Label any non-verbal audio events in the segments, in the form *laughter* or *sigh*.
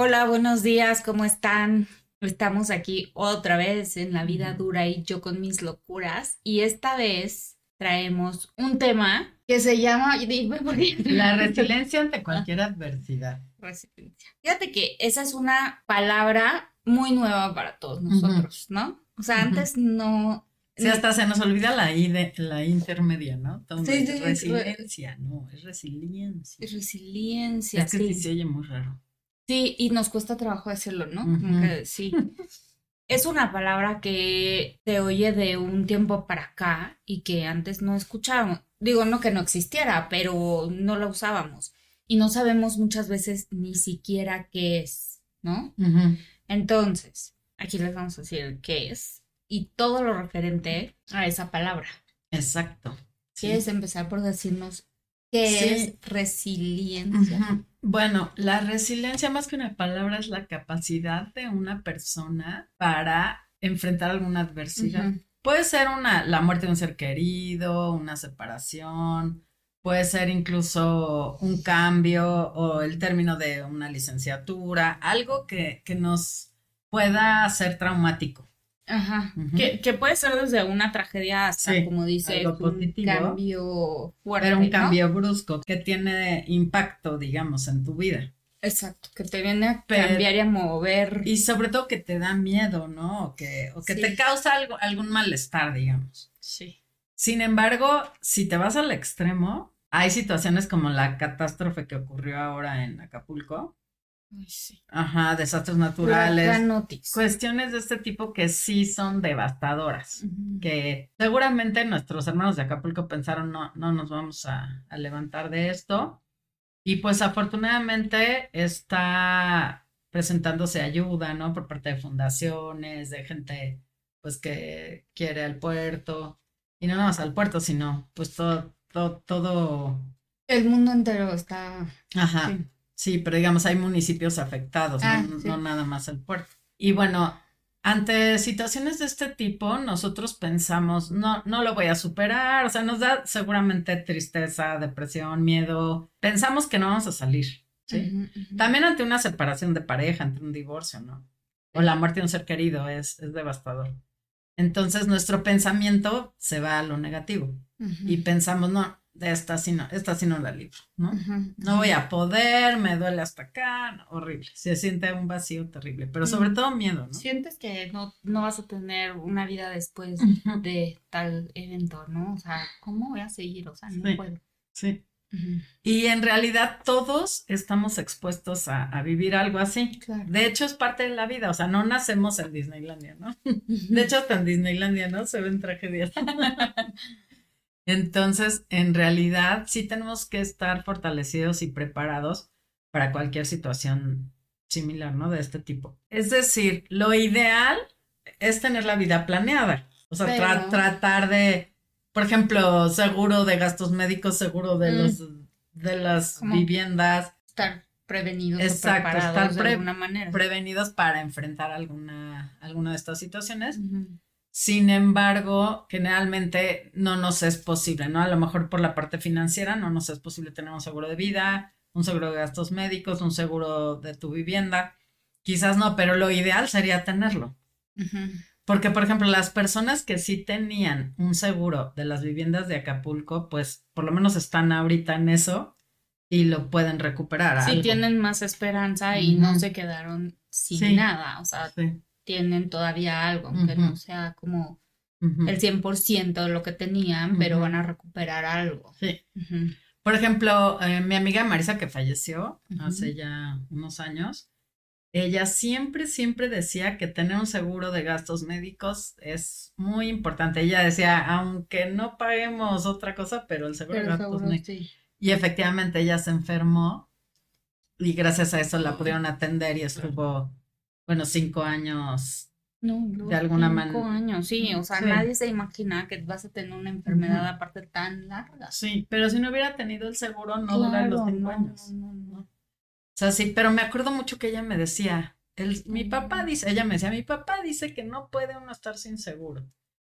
Hola, buenos días, ¿cómo están? Estamos aquí otra vez en La vida dura y yo con mis locuras. Y esta vez traemos un tema que se llama... La resiliencia ante cualquier adversidad. Resiliencia. Fíjate que esa es una palabra muy nueva para todos nosotros, ¿no? O sea, antes no... Sí, hasta se nos olvida la I de la intermedia, ¿no? sí, sí, resiliencia, no, es resiliencia. Es resiliencia. Es que sí se oye muy raro. Sí, y nos cuesta trabajo decirlo, ¿no? Como que sí. es una palabra que se oye de un tiempo para acá y que antes no escuchábamos. Digo, no que no existiera, pero no la usábamos. Y no sabemos muchas veces ni siquiera qué es, ¿no? Entonces, aquí les vamos a decir qué es y todo lo referente a esa palabra. Exacto. ¿Quieres empezar por decirnos qué es resiliencia? Bueno, la resiliencia más que una palabra es la capacidad de una persona para enfrentar alguna adversidad. Puede ser una, la muerte de un ser querido, una separación, puede ser incluso un cambio o el término de una licenciatura, algo que, que nos pueda ser traumático. Ajá. que, puede ser desde una tragedia hasta, como dice, un cambio fuerte. Pero un cambio brusco que tiene impacto, digamos, en tu vida. Exacto, que te viene a cambiar y a mover. Y sobre todo que te da miedo, ¿no? O que, o que te causa algo, algún malestar, digamos. Sí. Sin embargo, si te vas al extremo, hay situaciones como la catástrofe que ocurrió ahora en Acapulco, Ajá, desastres naturales. Cuestiones de este tipo que sí son devastadoras. Que seguramente nuestros hermanos de Acapulco pensaron, no, no nos vamos a, levantar de esto. Y pues afortunadamente está presentándose ayuda, ¿no? Por parte de fundaciones, de gente pues que quiere al puerto. Y no nada más al puerto, sino pues todo, todo, todo. El mundo entero está. Ajá. Sí, pero digamos, hay municipios afectados, no, ah, nada más el puerto. Y bueno, ante situaciones de este tipo, nosotros pensamos, no, no lo voy a superar, o sea, nos da seguramente tristeza, depresión, miedo, pensamos que no vamos a salir, ¿sí? También ante una separación de pareja, ante un divorcio, ¿no? O la muerte de un ser querido es, es devastador. Entonces nuestro pensamiento se va a lo negativo y pensamos, no, esta sí no, esta sí no la libro, ¿no? No voy a poder, me duele hasta acá, horrible. Se siente un vacío terrible, pero sobre todo miedo, ¿no? Sientes que no, no vas a tener una vida después de tal evento, ¿no? O sea, ¿cómo voy a seguir? O sea, no puedo. Sí. Y en realidad todos estamos expuestos a, vivir algo así. De hecho, es parte de la vida. O sea, no nacemos en Disneylandia, ¿no? De hecho, hasta en Disneylandia, ¿no? Se ven tragedias. *laughs* Entonces, en realidad, sí tenemos que estar fortalecidos y preparados para cualquier situación similar, ¿no? De este tipo. Es decir, lo ideal es tener la vida planeada. O sea, tratar de, por ejemplo, seguro de gastos médicos, seguro de mm. los de las viviendas. Estar prevenidos Exacto, preparados estar de alguna manera. Prevenidos para enfrentar alguna, alguna de estas situaciones. Sin embargo, generalmente no nos es posible, ¿no? A lo mejor por la parte financiera no nos es posible tener un seguro de vida, un seguro de gastos médicos, un seguro de tu vivienda. Quizás no, pero lo ideal sería tenerlo. Porque, por ejemplo, las personas que sí tenían un seguro de las viviendas de Acapulco, pues por lo menos están ahorita en eso y lo pueden recuperar. Sí, tienen más esperanza y no se quedaron sin nada. O sea, tienen todavía algo, aunque no sea como el 100% de lo que tenían, pero van a recuperar algo. Sí. Por ejemplo, eh, mi amiga Marisa que falleció hace ya unos años, ella siempre, siempre decía que tener un seguro de gastos médicos es muy importante. Ella decía, aunque no paguemos otra cosa, pero el seguro de gastos médicos. Y efectivamente ella se enfermó y gracias a eso la pudieron atender y estuvo, bueno, cinco años no, de alguna manera. Cinco años, sí, o sea, nadie se imagina que vas a tener una enfermedad aparte tan larga. Sí, pero si no hubiera tenido el seguro, no dura los cinco años. O sea, sí, pero me acuerdo mucho que ella me decía, el, mi papá dice, ella me decía, mi papá dice que no puede uno estar sin seguro.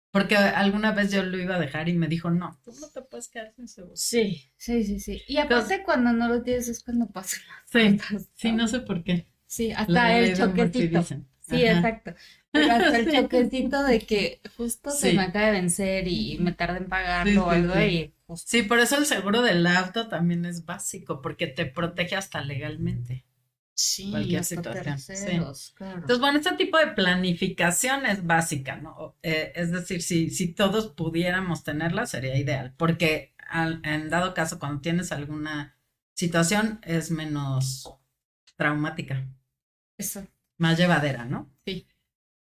Porque alguna vez yo lo iba a dejar y me dijo, no, tú no te puedes quedar sin seguro. Sí, sí, sí, sí. Y aparte cuando no lo tienes es cuando pasa. Sí, sí, no sé por qué. Sí, hasta el choquecito. Sí, exacto. Pero hasta el *laughs* choquecito de que justo se me acaba de vencer y me tarda en pagarlo o algo y Sí, por eso el seguro del auto también es básico, porque te protege hasta legalmente. Sí, cualquier situación. Entonces, bueno, este tipo de planificación es básica, ¿no? Eh, es decir, si, si todos pudiéramos tenerla, sería ideal, porque en dado caso, cuando tienes alguna situación, es menos traumática. Eso. Más llevadera, ¿no? Sí.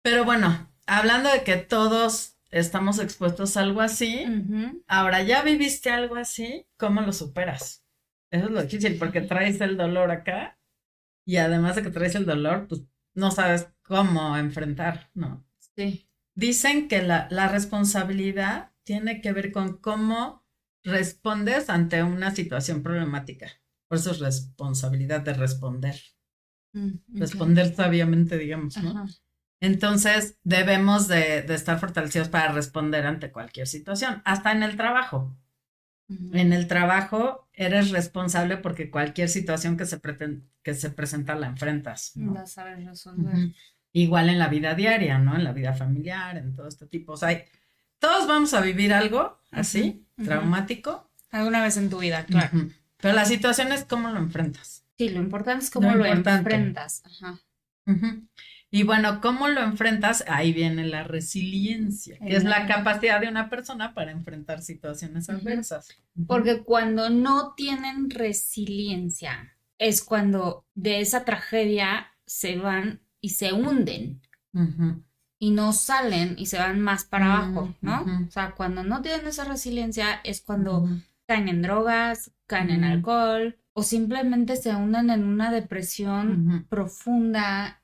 Pero bueno, hablando de que todos estamos expuestos a algo así, ahora ya viviste algo así, ¿cómo lo superas? Eso es lo difícil, porque traes el dolor acá y además de que traes el dolor, pues no sabes cómo enfrentar, ¿no? Sí. Dicen que la, la responsabilidad tiene que ver con cómo respondes ante una situación problemática. Por eso es responsabilidad de responder. Mm, responder sabiamente, digamos, ¿no? Entonces, debemos de, estar fortalecidos para responder ante cualquier situación, hasta en el trabajo. En el trabajo eres responsable porque cualquier situación que se, que se presenta la enfrentas. ¿no? sabes resolver. Igual en la vida diaria, ¿no? En la vida familiar, en todo este tipo. O sea, todos vamos a vivir algo así, traumático. Alguna vez en tu vida, claro. Pero la situación es cómo lo enfrentas. Sí, lo importante es cómo lo, enfrentas. Ajá. Y bueno, ¿cómo lo enfrentas? Ahí viene la resiliencia, que es la capacidad de una persona para enfrentar situaciones adversas. Porque cuando no tienen resiliencia, es cuando de esa tragedia se van y se hunden. Y no salen y se van más para abajo, ¿no? O sea, cuando no tienen esa resiliencia es cuando caen en drogas, caen en alcohol o simplemente se hunden en una depresión profunda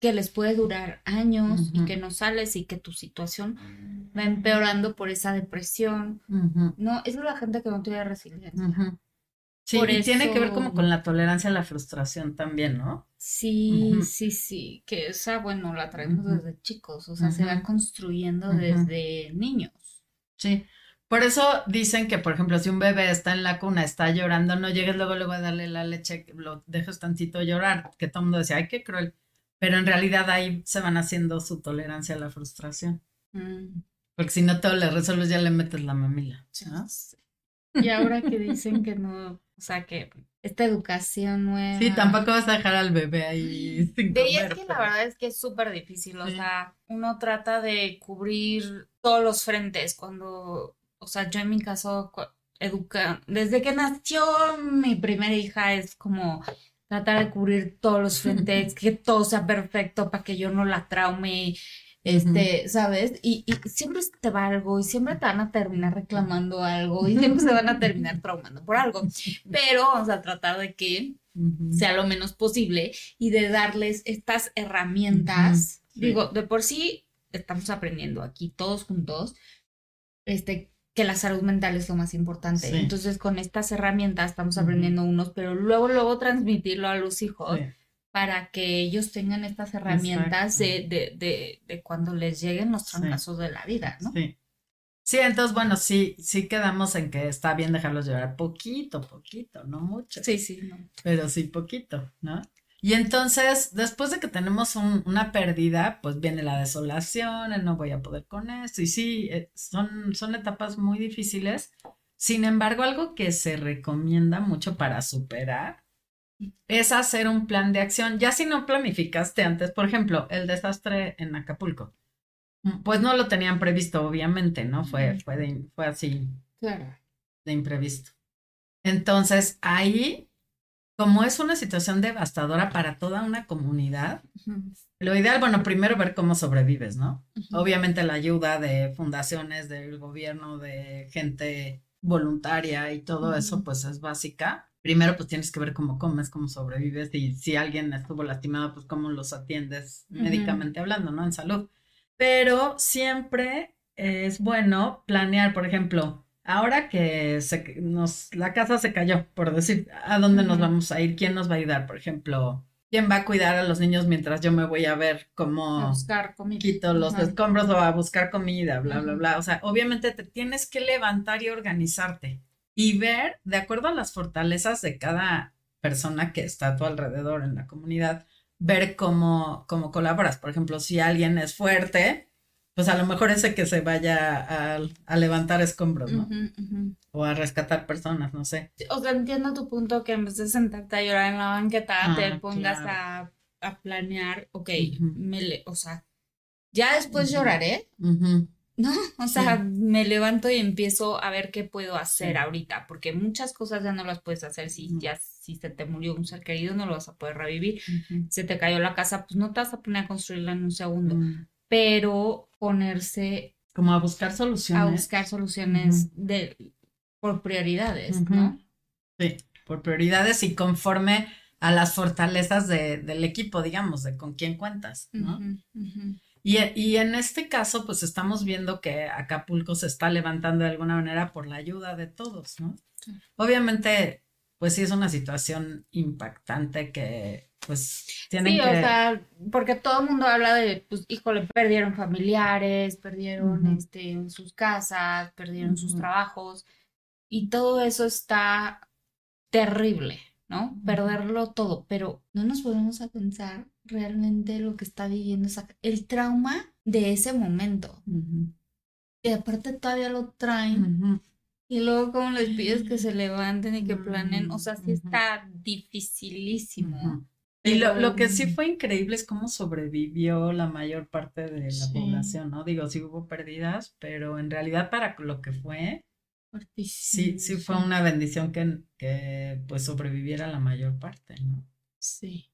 que les puede durar años y que no sales y que tu situación va empeorando por esa depresión. No, es la gente que no tiene resiliencia. Sí, y tiene que ver como con la tolerancia a la frustración también, ¿no? Sí, sí, sí, que esa, bueno, la traemos desde chicos, o sea, se va construyendo desde niños. Sí, por eso dicen que, por ejemplo, si un bebé está en la cuna, está llorando, no llegues luego, luego a darle la leche, lo dejas tantito llorar, que todo el mundo decía, ay, qué cruel pero en realidad ahí se van haciendo su tolerancia a la frustración. Mm. Porque si no todo le resuelves, ya le metes la mamila. Y ahora que dicen que no, o sea, que esta educación nueva. Sí, tampoco vas a dejar al bebé ahí sin de es que la verdad es que es súper difícil, o sea, uno trata de cubrir todos los frentes cuando, o sea, yo en mi caso, educa, desde que nació mi primera hija es como tratar de cubrir todos los frentes, *laughs* que todo sea perfecto para que yo no la traume, este, ¿sabes? Y, siempre te va algo y siempre te van a terminar reclamando algo y siempre se van a terminar *laughs* traumando por algo, pero vamos a tratar de que sea lo menos posible y de darles estas herramientas. Digo, de por sí estamos aprendiendo aquí todos juntos, este, que la salud mental es lo más importante. Entonces, con estas herramientas estamos aprendiendo unos, pero luego, luego transmitirlo a los hijos para que ellos tengan estas herramientas de, de, de, de, cuando les lleguen los trancazos de la vida, ¿no? Sí. Sí, entonces, bueno, sí, sí quedamos en que está bien dejarlos llorar poquito, poquito, no mucho. Sí, sí, no. Pero sí poquito, ¿no? Y entonces, después de que tenemos una pérdida, pues viene la desolación, el no voy a poder con esto. Y sí, eh, son, son etapas muy difíciles. Sin embargo, algo que se recomienda mucho para superar es hacer un plan de acción. Ya si no planificaste antes, por ejemplo, el desastre en Acapulco, mm, pues no lo tenían previsto, obviamente, ¿no? Fue, fue, fue así. Claro. De imprevisto. Entonces, ahí como es una situación devastadora para toda una comunidad, lo ideal, bueno, primero ver cómo sobrevives, ¿no? Obviamente la ayuda de fundaciones, del gobierno, de gente voluntaria y todo eso, pues es básica. primero pues tienes que ver cómo comes, cómo sobrevives y si alguien estuvo lastimado, pues cómo los atiendes médicamente hablando, ¿no? En salud. Pero siempre es bueno planear, por ejemplo, ahora que se, nos, la casa se cayó, por decir, ¿a dónde nos vamos a ir? ¿Quién nos va a ayudar? Por ejemplo, ¿quién va a cuidar a los niños mientras yo me voy a ver cómo buscar comida. quito los escombros o a buscar comida, bla, bla, bla? O sea, obviamente te tienes que levantar y organizarte y ver, de acuerdo a las fortalezas de cada persona que está a tu alrededor en la comunidad, ver cómo, cómo colaboras. Por ejemplo, si alguien es fuerte, pues a lo mejor ese que se vaya a, levantar escombros, ¿no? O a rescatar personas, no sé. O sea, entiendo tu punto que en vez de sentarte a llorar en la banqueta, te ah, pongas a, planear, ok, me o sea, ya después lloraré, no, o sea, me levanto y empiezo a ver qué puedo hacer ahorita, porque muchas cosas ya no las puedes hacer si ya si se te murió un ser querido no lo vas a poder revivir. Se te cayó la casa, pues no te vas a poner a construirla en un segundo, mm. Pero ponerse como a buscar soluciones. A buscar soluciones de por prioridades, ¿no? Sí, por prioridades y conforme a las fortalezas de, del equipo, digamos, de con quién cuentas, ¿no? Y, en este caso, pues estamos viendo que Acapulco se está levantando de alguna manera por la ayuda de todos, ¿no? Obviamente, pues sí es una situación impactante que pues tienen sí, o sea, porque todo el mundo habla de, pues, híjole, perdieron familiares, perdieron este, sus casas, perdieron sus trabajos, y todo eso está terrible, ¿no? Perderlo todo, pero no nos podemos a pensar realmente lo que está viviendo, el trauma de ese momento. Y aparte todavía lo traen. Y luego como les pides que se levanten y que planen, o sea, sí está dificilísimo. Y lo, lo, que sí fue increíble es cómo sobrevivió la mayor parte de la población, ¿no? Digo, sí hubo pérdidas, pero en realidad para lo que fue, sí, sí fue una bendición que, que pues sobreviviera la mayor parte, ¿no? Sí.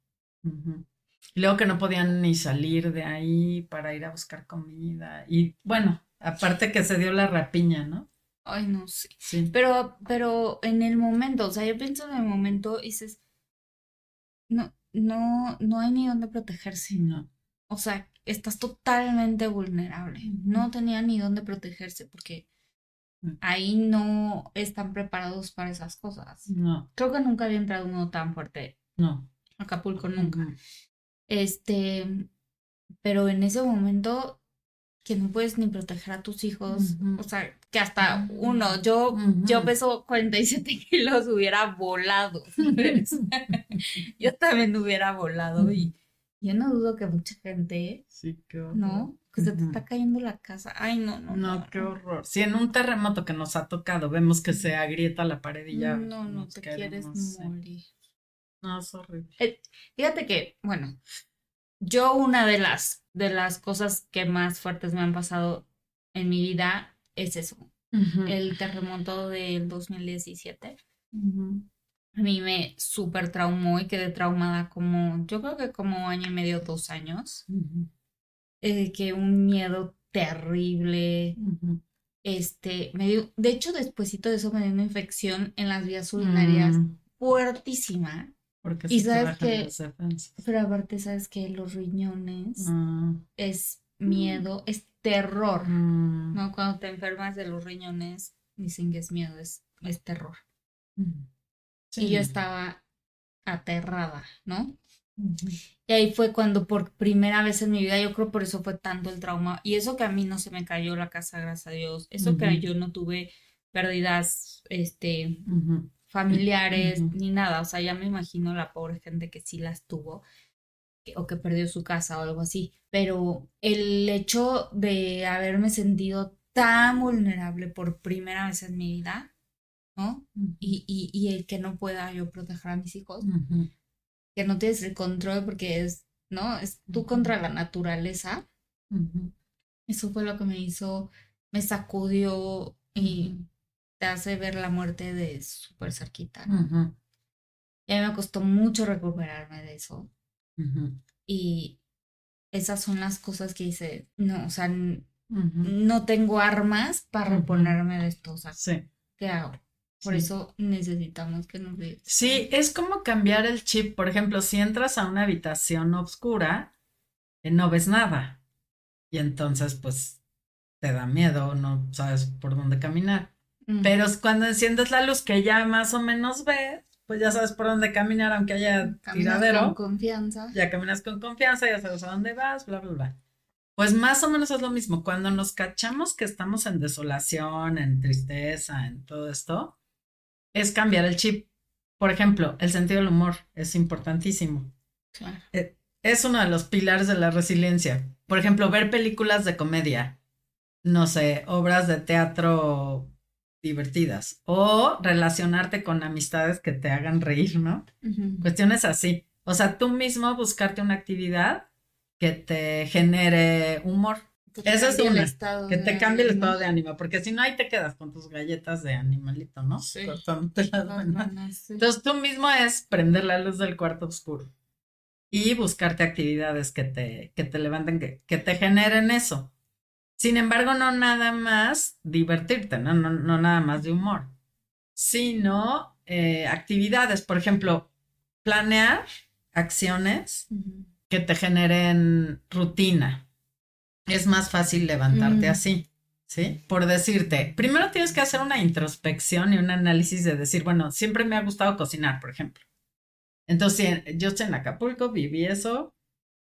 Y luego que no podían ni salir de ahí para ir a buscar comida. Y bueno, aparte que se dio la rapiña, ¿no? Ay, no sé. Sí. Pero, pero en el momento, o sea, yo pienso en el momento y dices, no, no, no hay ni dónde protegerse. No. O sea, estás totalmente vulnerable. No tenía ni dónde protegerse porque mm. ahí no están preparados para esas cosas. No. Creo que nunca había entrado uno tan fuerte. No. Acapulco nunca. Este, pero en ese momento que no puedes ni proteger a tus hijos, o sea, que hasta uno, yo, yo peso 47 *laughs* kilos, hubiera volado, *laughs* *laughs* yo también hubiera volado y yo no dudo que mucha gente, sí, qué ¿no? Que se te está cayendo la casa. Ay, no, no. No, qué horror. Si en un terremoto que nos ha tocado vemos que se agrieta la pared y ya. No, no, te quieres morir. No, es horrible. Eh, fíjate que, bueno, yo una de las, de las cosas que más fuertes me han pasado en mi vida es eso, el terremoto del 2017. A mí me súper traumó y quedé traumada como, yo creo que como año y medio, dos años. Eh, que un miedo terrible. Este, me dio, de hecho, despuesito de eso me dio una infección en las vías urinarias mm. fuertísima. Porque y sabes que, pero aparte sabes que los riñones ah. es miedo, es terror, mm. ¿no? Cuando te enfermas de los riñones, dicen que es miedo, es, es terror. Mm. Y yo estaba aterrada, ¿no? Y ahí fue cuando por primera vez en mi vida, yo creo por eso fue tanto el trauma. Y eso que a mí no se me cayó la casa, gracias a Dios. Eso que yo no tuve pérdidas, este, familiares, ni nada. O sea, ya me imagino la pobre gente que sí las tuvo o que perdió su casa o algo así. Pero el hecho de haberme sentido tan vulnerable por primera vez en mi vida, ¿no? y, y, y, el que no pueda yo proteger a mis hijos, que no tienes el control porque es, ¿no? Es tú contra la naturaleza. Eso fue lo que me hizo, me sacudió y te hace ver la muerte de súper cerquita. ¿no? Y a mí me costó mucho recuperarme de eso. Y esas son las cosas que hice, no, o sea, no tengo armas para reponerme de esto, o sea, ¿qué hago? Por eso necesitamos que nos vean. Sí, es como cambiar el chip. Por ejemplo, si entras a una habitación oscura, eh, no ves nada. Y entonces, pues, te da miedo, no sabes por dónde caminar. Pero cuando enciendes la luz que ya más o menos ves, pues ya sabes por dónde caminar, aunque haya caminas tiradero. Con confianza. Ya caminas con confianza, ya sabes a dónde vas, bla, bla, bla. Pues más o menos es lo mismo. Cuando nos cachamos que estamos en desolación, en tristeza, en todo esto, es cambiar el chip. Por ejemplo, el sentido del humor es importantísimo. Claro. Eh, es uno de los pilares de la resiliencia. Por ejemplo, ver películas de comedia, no sé, obras de teatro divertidas o relacionarte con amistades que te hagan reír, ¿no? Cuestiones así. O sea, tú mismo buscarte una actividad que te genere humor. Eso es una, que te cambie el estado de ánimo, porque si no ahí te quedas con tus galletas de animalito, ¿no? Sí. Entonces tú mismo es prender la luz del cuarto oscuro y buscarte actividades que te, que te levanten, que, que te generen eso. Sin embargo, no nada más divertirte, no, no, no nada más de humor, sino eh, actividades, por ejemplo, planear acciones que te generen rutina. Es más fácil levantarte mm. así, ¿sí? Por decirte, primero tienes que hacer una introspección y un análisis de decir, bueno, siempre me ha gustado cocinar, por ejemplo. Entonces, yo estoy en Acapulco, viví eso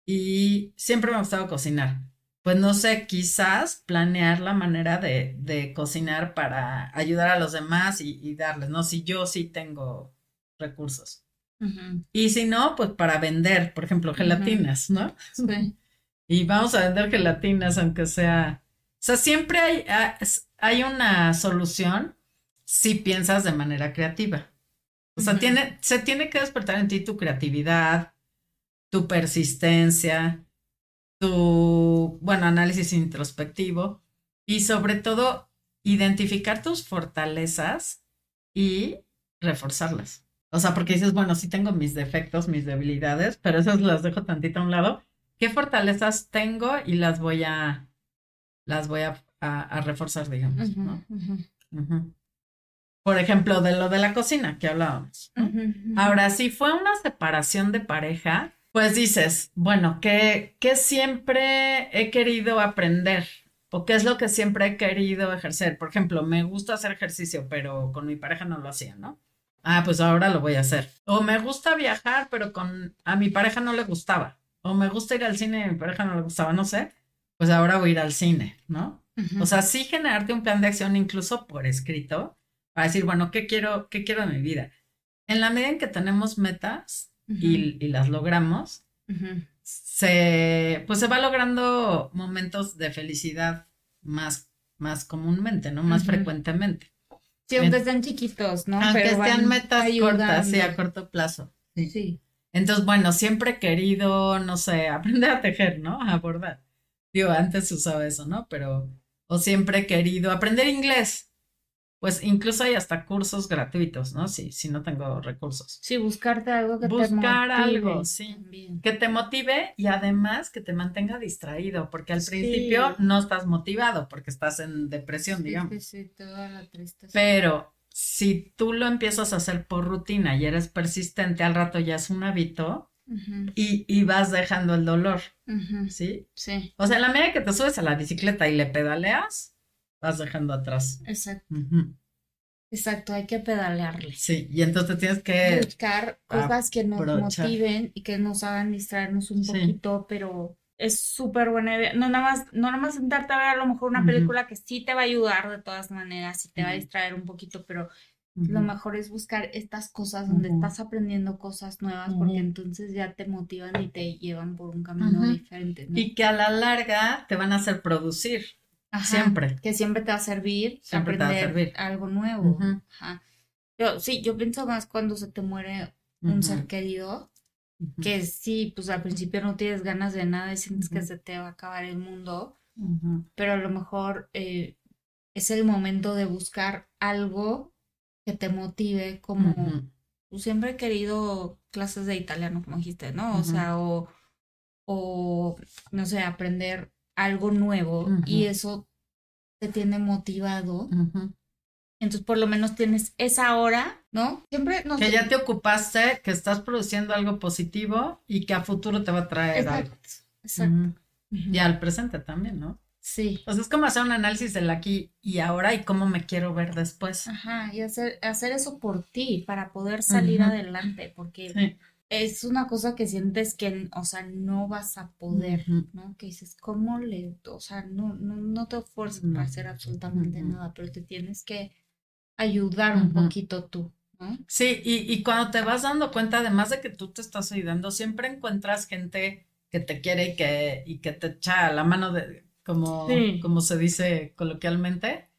y siempre me ha gustado cocinar pues no sé, quizás planear la manera de, de cocinar para ayudar a los demás y, darles, ¿no? Si yo sí tengo recursos. Y si no, pues para vender, por ejemplo, gelatinas, ¿no? Sí. *laughs* Y vamos a vender gelatinas, aunque sea... O sea, siempre hay, ah, hay una solución si piensas de manera creativa. O sea, tiene, se tiene que despertar en ti tu creatividad, tu persistencia, tu, bueno, análisis introspectivo y sobre todo identificar tus fortalezas y reforzarlas. O sea, porque dices, bueno, sí tengo mis defectos, mis debilidades, pero esas las dejo tantito a un lado. ¿Qué fortalezas tengo y las voy a, las voy a, a, reforzar, digamos, ¿no? Por ejemplo, de lo de la cocina que hablábamos. Ahora, si fue una separación de pareja, pues dices, bueno, ¿qué, ¿qué siempre he querido aprender? ¿O qué es lo que siempre he querido ejercer? Por ejemplo, me gusta hacer ejercicio, pero con mi pareja no lo hacía, ¿no? Ah, pues ahora lo voy a hacer. O me gusta viajar, pero con a mi pareja no le gustaba. O me gusta ir al cine y a mi pareja no le gustaba, no sé. Pues ahora voy a ir al cine, ¿no? O sea, sí generarte un plan de acción incluso por escrito para decir, bueno, ¿qué quiero, qué quiero de mi vida? En la medida en que tenemos metas, y, las logramos, se, pues se va logrando momentos de felicidad más, más comúnmente, ¿no? Más frecuentemente. Sí, aunque estén chiquitos, ¿no? Aunque estén metas cortas, sí, a corto plazo. Sí. Entonces, bueno, siempre he querido, no sé, *laughs* aprender a tejer, ¿no? A bordar. Digo, antes usaba eso, ¿no? Pero, o siempre he querido aprender inglés pues incluso hay hasta cursos gratuitos, ¿no? Si, si no tengo recursos. Sí, buscarte algo que te motive. Buscar algo, sí. Que te motive y además que te mantenga distraído, porque al principio no estás motivado porque estás en depresión, digamos. Sí, sí, toda la tristeza. Pero si tú lo empiezas a hacer por rutina y eres persistente, al rato ya es un hábito. y, y, vas dejando el dolor, ¿sí? Sí. O sea, en la medida que te subes a la bicicleta y le pedaleas, vas dejando atrás. Exacto. Exacto, hay que pedalearle. Sí, y entonces tienes que buscar cosas que nos motiven y que nos hagan distraernos un poquito, pero es súper buena idea. No nada más, no nada más sentarte a ver a lo mejor una película que sí te va a ayudar de todas maneras y te va a distraer un poquito, pero lo mejor es buscar estas cosas donde estás aprendiendo cosas nuevas porque entonces ya te motivan y te llevan por un camino diferente. Y que a la larga te van a hacer producir siempre. Que siempre te va a servir aprender algo nuevo. Ajá. Yo, sí, yo pienso más cuando se te muere un ser querido, que sí, pues al principio no tienes ganas de nada y sientes que se te va a acabar el mundo, pero a lo mejor eh, es el momento de buscar algo que te motive, como pues, siempre he querido clases de italiano, como dijiste, ¿no? O sea, o, o, no sé, aprender algo nuevo y eso te tiene motivado, Entonces, por lo menos tienes esa hora, ¿no? Siempre Que ya te ocupaste, que estás produciendo algo positivo y que a futuro te va a traer exacto, algo. Exacto. Y al presente también, ¿no? Sí. Pues es como hacer un análisis del aquí y ahora y cómo me quiero ver después. Ajá, y hacer, hacer eso por ti, para poder salir adelante, porque es una cosa que sientes que, o sea, no vas a poder, ¿no? Que dices, ¿cómo le, o sea, no, no, no te esfuerzas para hacer absolutamente nada, pero te tienes que ayudar un poquito tú. ¿no? Sí, y, y cuando te vas dando cuenta, además de que tú te estás ayudando, siempre encuentras gente que te quiere y que, y que te echa la mano de, como, como se dice coloquialmente.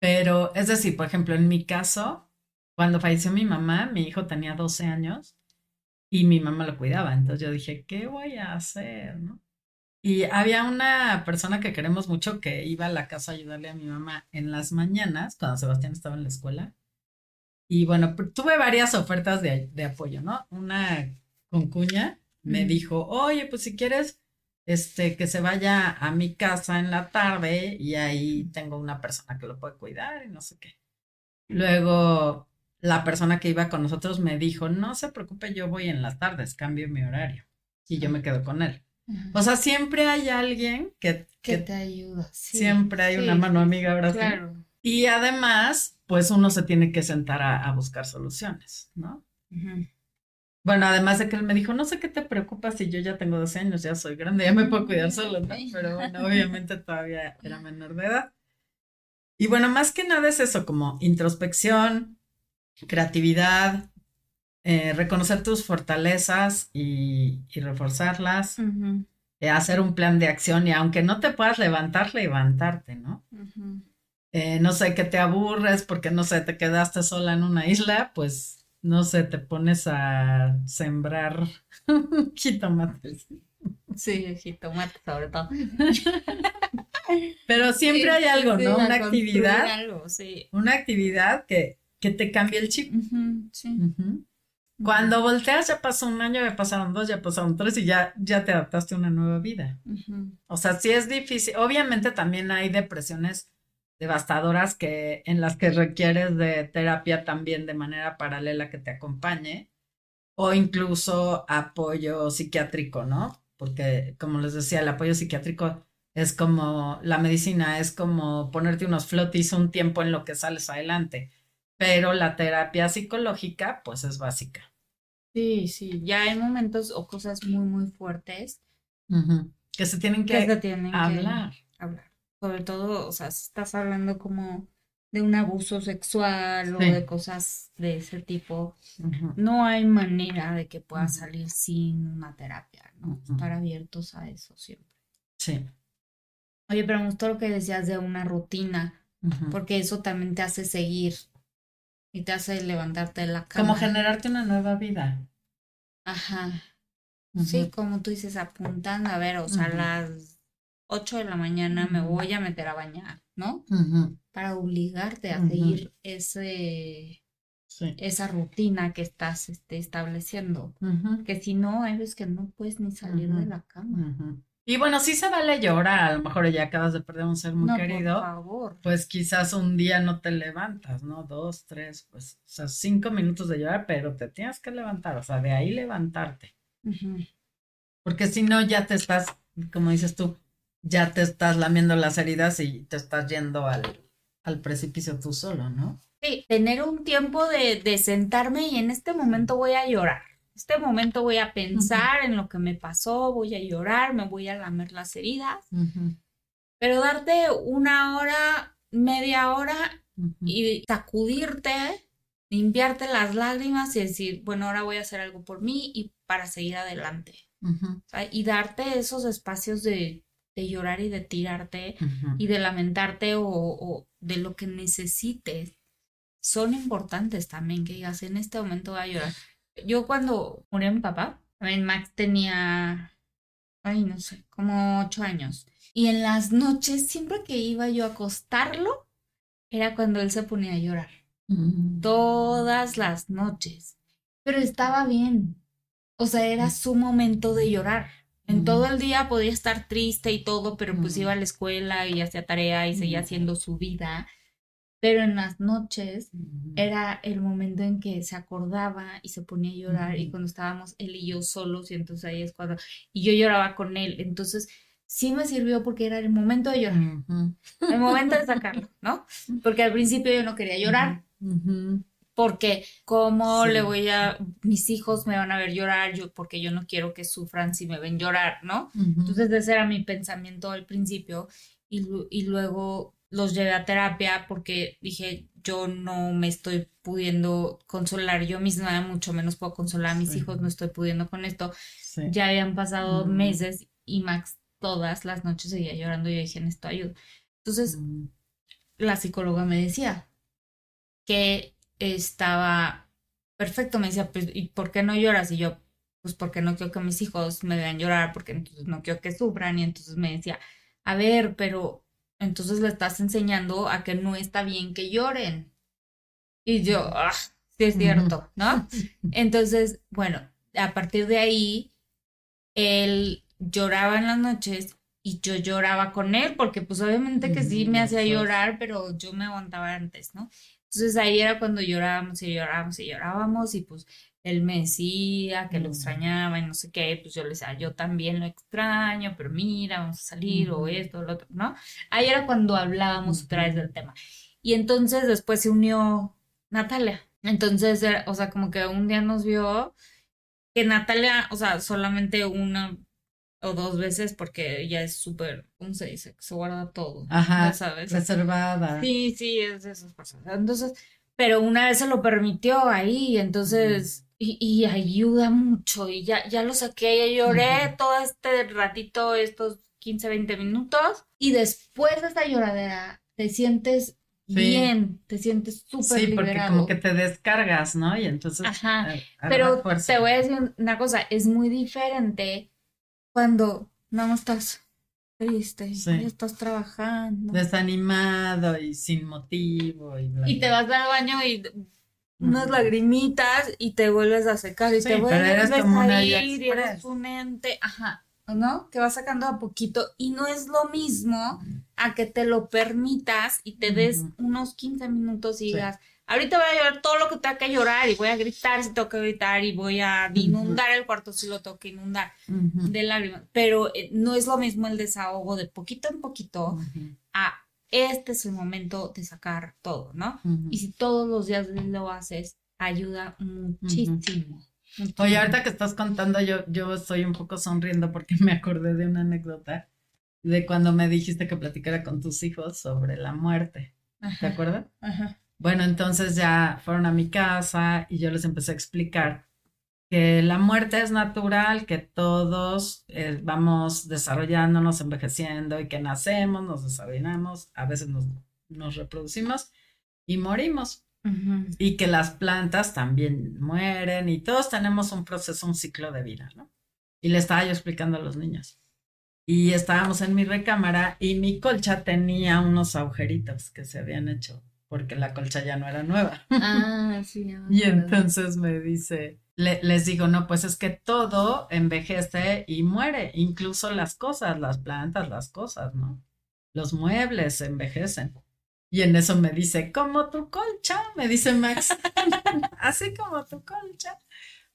Pero, es decir, por ejemplo, en mi caso, cuando falleció mi mamá, mi hijo tenía 12 años y mi mamá lo cuidaba. Entonces yo dije, ¿qué voy a hacer? ¿no? Y había una persona que queremos mucho que iba a la casa a ayudarle a mi mamá en las mañanas, cuando Sebastián estaba en la escuela. Y bueno, tuve varias ofertas de, de apoyo, ¿no? Una con cuña me dijo, oye, pues si quieres, este, que se vaya a mi casa en la tarde y ahí tengo una persona que lo puede cuidar y no sé qué. Luego, la persona que iba con nosotros me dijo, no se preocupe, yo voy en las tardes, cambio mi horario. Y yo me quedo con él. O sea, siempre hay alguien que, que, te ayuda. siempre hay una mano amiga, ¿verdad? Claro. Y además, pues uno se tiene que sentar a, buscar soluciones, ¿no? Bueno, además de que él me dijo, no sé qué te preocupa si yo ya tengo 12 años, ya soy grande, ya me puedo cuidar solo, ¿no? Pero bueno, *laughs* obviamente todavía era menor de edad. Y bueno, más que nada es eso, como introspección, creatividad, eh, reconocer tus fortalezas y, reforzarlas, eh, hacer un plan de acción y aunque no te puedas levantar, levantarte, ¿no? Eh, no sé, que te aburres porque, no sé, te quedaste sola en una isla, pues, no sé, te pones a sembrar *laughs* jitomates. Sí, jitomates sobre todo. *laughs* Pero siempre hay algo, ¿no? una actividad. Una actividad que, que te cambie el chip. sí. Cuando volteas ya pasó un año, ya pasaron dos, ya pasaron tres y ya, ya te adaptaste a una nueva vida. O sea, sí es difícil. Obviamente también hay depresiones devastadoras que en las que requieres de terapia también de manera paralela que te acompañe o incluso apoyo psiquiátrico, ¿no? Porque como les decía, el apoyo psiquiátrico es como la medicina, es como ponerte unos flotis un tiempo en lo que sales adelante pero la terapia psicológica pues es básica. Sí, sí, ya hay momentos o cosas muy, muy fuertes que se tienen que, hablar. hablar. Sobre todo, o sea, si estás hablando como de un abuso sexual o de cosas de ese tipo, no hay manera de que puedas salir sin una terapia, ¿no? Estar abiertos a eso siempre. Sí. Oye, pero me gustó lo que decías de una rutina, porque eso también te hace seguir y te hace levantarte de la cama. Como generarte una nueva vida. Ajá. Sí, como tú dices, apuntando, a ver, o sea, a las 8 de la mañana me voy a meter a bañar, ¿no? Para obligarte a seguir ese, esa rutina que estás este, estableciendo. Que si no, hay veces que no puedes ni salir de la cama. Y bueno, sí se vale llorar, a lo mejor ya acabas de perder un ser muy querido. Por favor. Pues quizás un día no te levantas, ¿no? Dos, tres, pues, o sea, cinco minutos de llorar, pero te tienes que levantar, o sea, de ahí levantarte. Porque si no, ya te estás, como dices tú, ya te estás lamiendo las heridas y te estás yendo al, al precipicio tú solo, ¿no? Sí, tener un tiempo de, de sentarme y en este momento voy a llorar este momento voy a pensar en lo que me pasó, voy a llorar, me voy a lamer las heridas, pero darte una hora, media hora y sacudirte, limpiarte las lágrimas y decir, bueno, ahora voy a hacer algo por mí y para seguir adelante. y darte esos espacios de, llorar y de tirarte y de lamentarte o, o de lo que necesites. Son importantes también que digas en este momento voy a llorar yo cuando murió mi papá, también Max tenía, ay, no sé, como ocho años. Y en las noches, siempre que iba yo a acostarlo, era cuando él se ponía a llorar. Mm. Todas las noches. Pero estaba bien. O sea, era su momento de llorar. En todo el día podía estar triste y todo, pero pues iba a la escuela y hacía tarea y seguía haciendo su vida. Pero en las noches era el momento en que se acordaba y se ponía a llorar y cuando estábamos él y yo solos y entonces ahí es cuando y yo lloraba con él, entonces sí me sirvió porque era el momento de llorar, el momento de sacarlo, ¿no? *laughs* Porque al principio yo no quería llorar. Porque cómo le voy a, mis hijos me van a ver llorar, yo, porque yo no quiero que sufran si me ven llorar, ¿no? Entonces ese era mi pensamiento al principio y, y luego los llevé a terapia porque dije, yo no me estoy pudiendo consolar yo misma, mucho menos puedo consolar a mis hijos, no estoy pudiendo con esto. Ya habían pasado meses y Max todas las noches seguía llorando y yo dije, necesito ayuda. Entonces, la psicóloga me decía que estaba perfecto, me decía, pues, ¿y por qué no lloras? Y yo, pues porque no quiero que mis hijos me vean llorar, porque entonces no quiero que sufran. Y entonces me decía, a ver, pero entonces le estás enseñando a que no está bien que lloren. Y yo, ah, sí es cierto, ¿no? *laughs* Entonces, bueno, a partir de ahí, él lloraba en las noches y yo lloraba con él, porque pues obviamente que sí me hacía llorar, pero yo me aguantaba antes, ¿no? Entonces ahí era cuando llorábamos y llorábamos y llorábamos y pues él me decía que lo extrañaba y no sé qué, pues yo le decía, yo también lo extraño, pero mira, vamos a salir o esto, lo otro, ¿no? Ahí era cuando hablábamos otra vez del tema. Y entonces después se unió Natalia. Entonces, o sea, como que un día nos vio que Natalia, o sea, solamente una o dos veces porque ella es súper, ¿cómo se dice? Se guarda todo. Ajá. ¿sabes? Reservada. Sí, sí, es de esas cosas. Entonces, pero una vez se lo permitió ahí, entonces y, ayuda mucho. Y ya, ya lo saqué, ya lloré todo este ratito, estos 15, 20 minutos. Y después de esta lloradera, te sientes bien, te sientes súper Sí, porque como que te descargas, ¿no? Y entonces. Ajá. Pero te voy a decir una cosa, es muy diferente cuando no estás triste, estás trabajando. Desanimado y sin motivo. Y, y te vas al baño y unas lagrimitas y te vuelves a secar y te vuelves a ir y eres un ente, ajá, ¿no? Que vas sacando a poquito y no es lo mismo a que te lo permitas y te des unos 15 minutos y digas, ahorita voy a llorar todo lo que tenga que llorar y voy a gritar si tengo que gritar y voy a inundar el cuarto si lo tengo que inundar de lágrimas, pero eh, no es lo mismo el desahogo de poquito en poquito a este es el momento de sacar todo, ¿no? Y si todos los días lo haces, ayuda muchísimo. Oye, ahorita que estás contando, yo, yo estoy un poco sonriendo porque me acordé de una anécdota de cuando me dijiste que platicara con tus hijos sobre la muerte. ¿Te acuerdas? Ajá. Bueno, entonces ya fueron a mi casa y yo les empecé a explicar que la muerte es natural, que todos eh, vamos desarrollándonos, envejeciendo y que nacemos, nos desarrollamos, a veces nos, nos reproducimos y morimos. Y que las plantas también mueren y todos tenemos un proceso, un ciclo de vida, ¿no? Y le estaba yo explicando a los niños. Y estábamos en mi recámara y mi colcha tenía unos agujeritos que se habían hecho porque la colcha ya no era nueva. Ah, sí. *laughs* y entonces me dice, les digo, no, pues es que todo envejece y muere, incluso las cosas, las plantas, las cosas, ¿no? Los muebles envejecen. Y en eso me dice, como tu colcha, me dice Max, *laughs* así como tu colcha.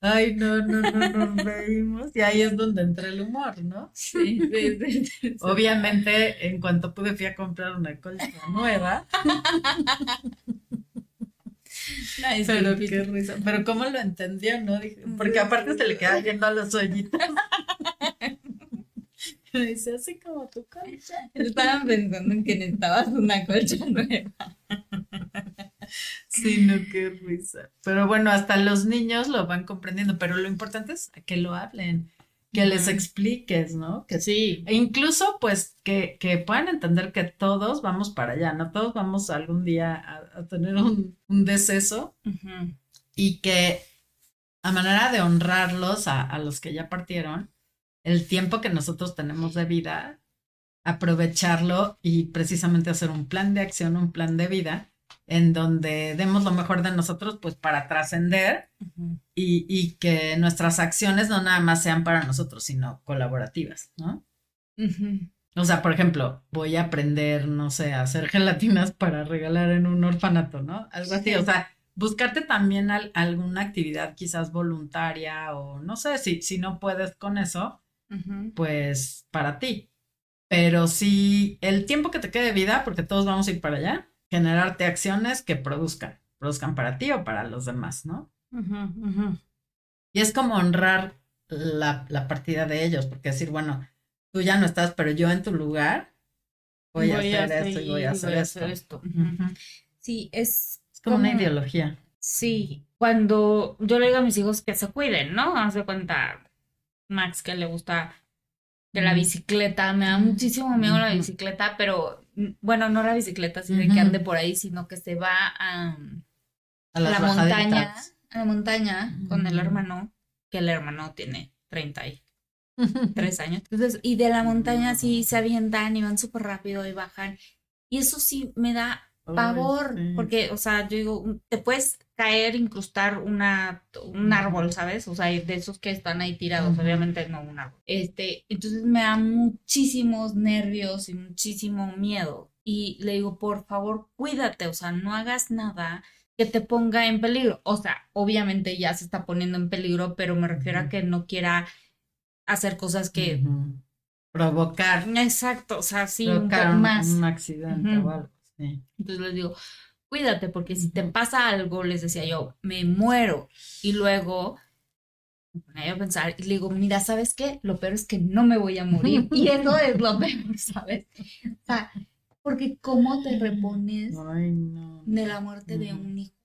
Ay, no, no, no, nos reímos. Y ahí es donde entra el humor, ¿no? Sí, sí, sí, Obviamente, en cuanto pude fui a comprar una colcha nueva. *laughs* pero qué risa. Pero cómo lo entendió, ¿no? porque aparte se le queda yendo a los sueñitos. Me *laughs* dice así como tu colcha. Estaban pensando en que necesitabas una colcha nueva. *laughs* *laughs* Sí, no, qué risa. Pero bueno, hasta los niños lo van comprendiendo, pero lo importante es que lo hablen, que les expliques, ¿no? Que sí. E incluso, pues, que, que, puedan entender que todos vamos para allá, ¿no? Todos vamos algún día a, tener un, un deceso y que a manera de honrarlos a, a los que ya partieron, el tiempo que nosotros tenemos de vida, aprovecharlo y precisamente hacer un plan de acción, un plan de vida en donde demos lo mejor de nosotros, pues para trascender y, y, que nuestras acciones no nada más sean para nosotros, sino colaborativas, ¿no? O sea, por ejemplo, voy a aprender, no sé, a hacer gelatinas para regalar en un orfanato, ¿no? Algo así, o sea, buscarte también alguna actividad quizás voluntaria o no sé, si, si no puedes con eso, pues para ti. Pero si el tiempo que te quede de vida, porque todos vamos a ir para allá, generarte acciones que produzcan, produzcan para ti o para los demás, ¿no? Y es como honrar la, la, partida de ellos, porque decir, bueno, tú ya no estás, pero yo en tu lugar voy, a hacer esto y voy a hacer, esto. Sí, es, es como, una ideología. Sí, cuando yo le digo a mis hijos que se cuiden, ¿no? Haz de cuenta, Max, que le gusta de la bicicleta, me da muchísimo miedo la bicicleta, pero bueno, no la bicicleta, sino que ande por ahí, sino que se va a, a, la montaña, a la montaña con el hermano, que el hermano tiene 33 *laughs* años. Entonces, y de la montaña sí se avientan y van súper rápido y bajan. Y eso sí me da pavor, porque, o sea, yo digo, te puedes caer, incrustar una, un árbol, ¿sabes? O sea, de esos que están ahí tirados, obviamente no un árbol. Este, entonces me da muchísimos nervios y muchísimo miedo. Y le digo, por favor, cuídate, o sea, no hagas nada que te ponga en peligro. O sea, obviamente ya se está poniendo en peligro, pero me refiero a que no quiera hacer cosas que... Provocar. Exacto, o sea, sí, un poco más. Un accidente o algo. Sí. Entonces les digo, cuídate, porque si te pasa algo, les decía yo, me muero. Y luego me ponía a pensar y le digo, mira, ¿sabes qué? Lo peor es que no me voy a morir. *laughs* y eso es lo peor, ¿sabes? O sea, porque ¿cómo te repones de la muerte de un hijo?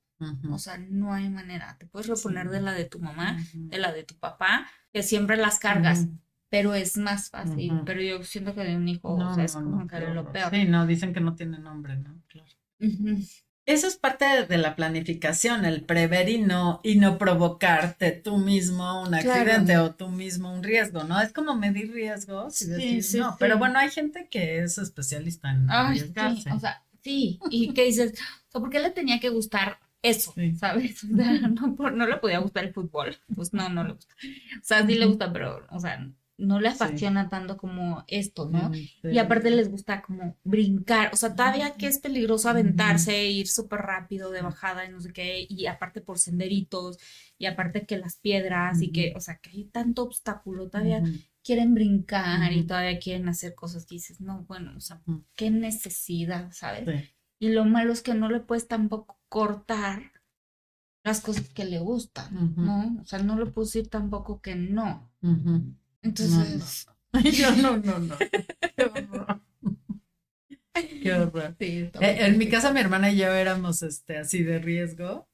O sea, no hay manera. Te puedes reponer de la de tu mamá, de la de tu papá, que siempre las cargas, pero es más fácil. Pero yo siento que de un hijo, o sea, es como que lo peor. Sí, no, dicen que no tiene nombre, ¿no? Claro. Eso es parte de la planificación, el prever y no, y no provocarte tú mismo un accidente o tú mismo un riesgo, ¿no? Es como medir riesgos y decir, sí, no. Pero bueno, hay gente que es especialista en arriesgarse. Sí, o sea, sí, y que dices, o sea, ¿por qué le tenía que gustar eso, ¿sabes? O sea, *laughs* no, no le podía gustar el fútbol, pues no, no le gusta. O sea, sí le gusta, pero, o sea, no le apasiona tanto como esto, ¿no? Y aparte les gusta como brincar, o sea, todavía que es peligroso aventarse, ir súper rápido de bajada y no sé qué, y aparte por senderitos, y aparte que las piedras, y que, o sea, que hay tanto obstáculo, todavía quieren brincar y todavía quieren hacer cosas que dices, no, bueno, o sea, qué necesidad, ¿sabes? Y lo malo es que no le puedes tampoco cortar las cosas que le gustan, ¿no? O sea, no le puedes decir tampoco que no. Entonces. No, *laughs* no. Yo no, no, no. *laughs* Qué horror. Sí, eh, en mi casa mi hermana y yo éramos este así de riesgo.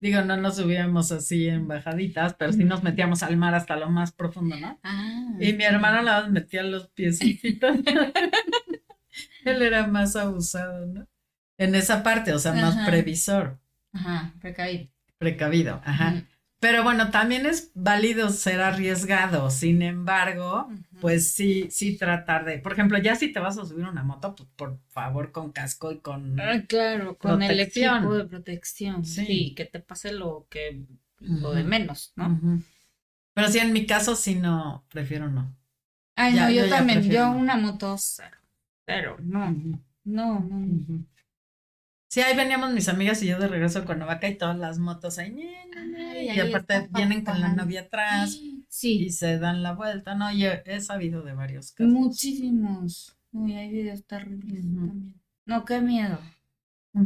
Digo, no nos subíamos así en bajaditas, pero sí nos metíamos al mar hasta lo más profundo, ¿no? Ah. Y mi hermano la metía los piecitos. *laughs* Él era más abusado, ¿no? En esa parte, o sea, más previsor. Ajá, precavido. Precavido, ajá. Pero bueno, también es válido ser arriesgado. Sin embargo, pues sí, sí tratar de, por ejemplo, ya si te vas a subir una moto, pues por favor con casco y con ah, claro, con el equipo de protección. Sí. que te pase lo que lo de menos, ¿no? Pero sí, en mi caso sí no, prefiero no. Ay, no, yo, también, yo una moto cero, pero no, no, no. Sí, ahí veníamos mis amigas y yo de regreso con Cuernavaca y todas las motos ahí. y aparte vienen con la novia atrás. Sí. Y se dan la vuelta, ¿no? Yo he sabido de varios casos. Muchísimos. Uy, hay videos terribles también. No, qué miedo.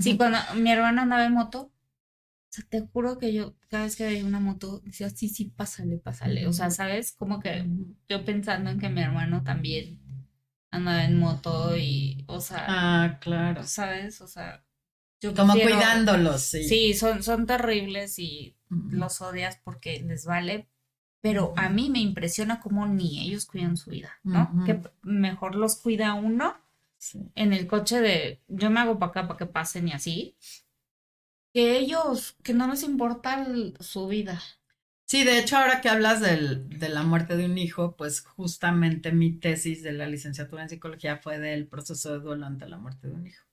Sí, cuando mi hermana andaba en moto, o sea, te juro que yo, cada vez que veía una moto, decía, sí, sí, pásale, pásale. O sea, ¿sabes? Como que yo pensando en que mi hermano también andaba en moto y, o sea. Ah, claro. ¿Sabes? O sea, como cuidándolos, sí. Sí, son, son terribles y los odias porque les vale, pero a mí me impresiona cómo ni ellos cuidan su vida, ¿no? Que mejor los cuida uno en el coche de yo me hago para acá para que pasen y así, que ellos, que no les importa su vida. Sí, de hecho, ahora que hablas del, de la muerte de un hijo, pues justamente mi tesis de la licenciatura en psicología fue del proceso de duelo ante la muerte de un hijo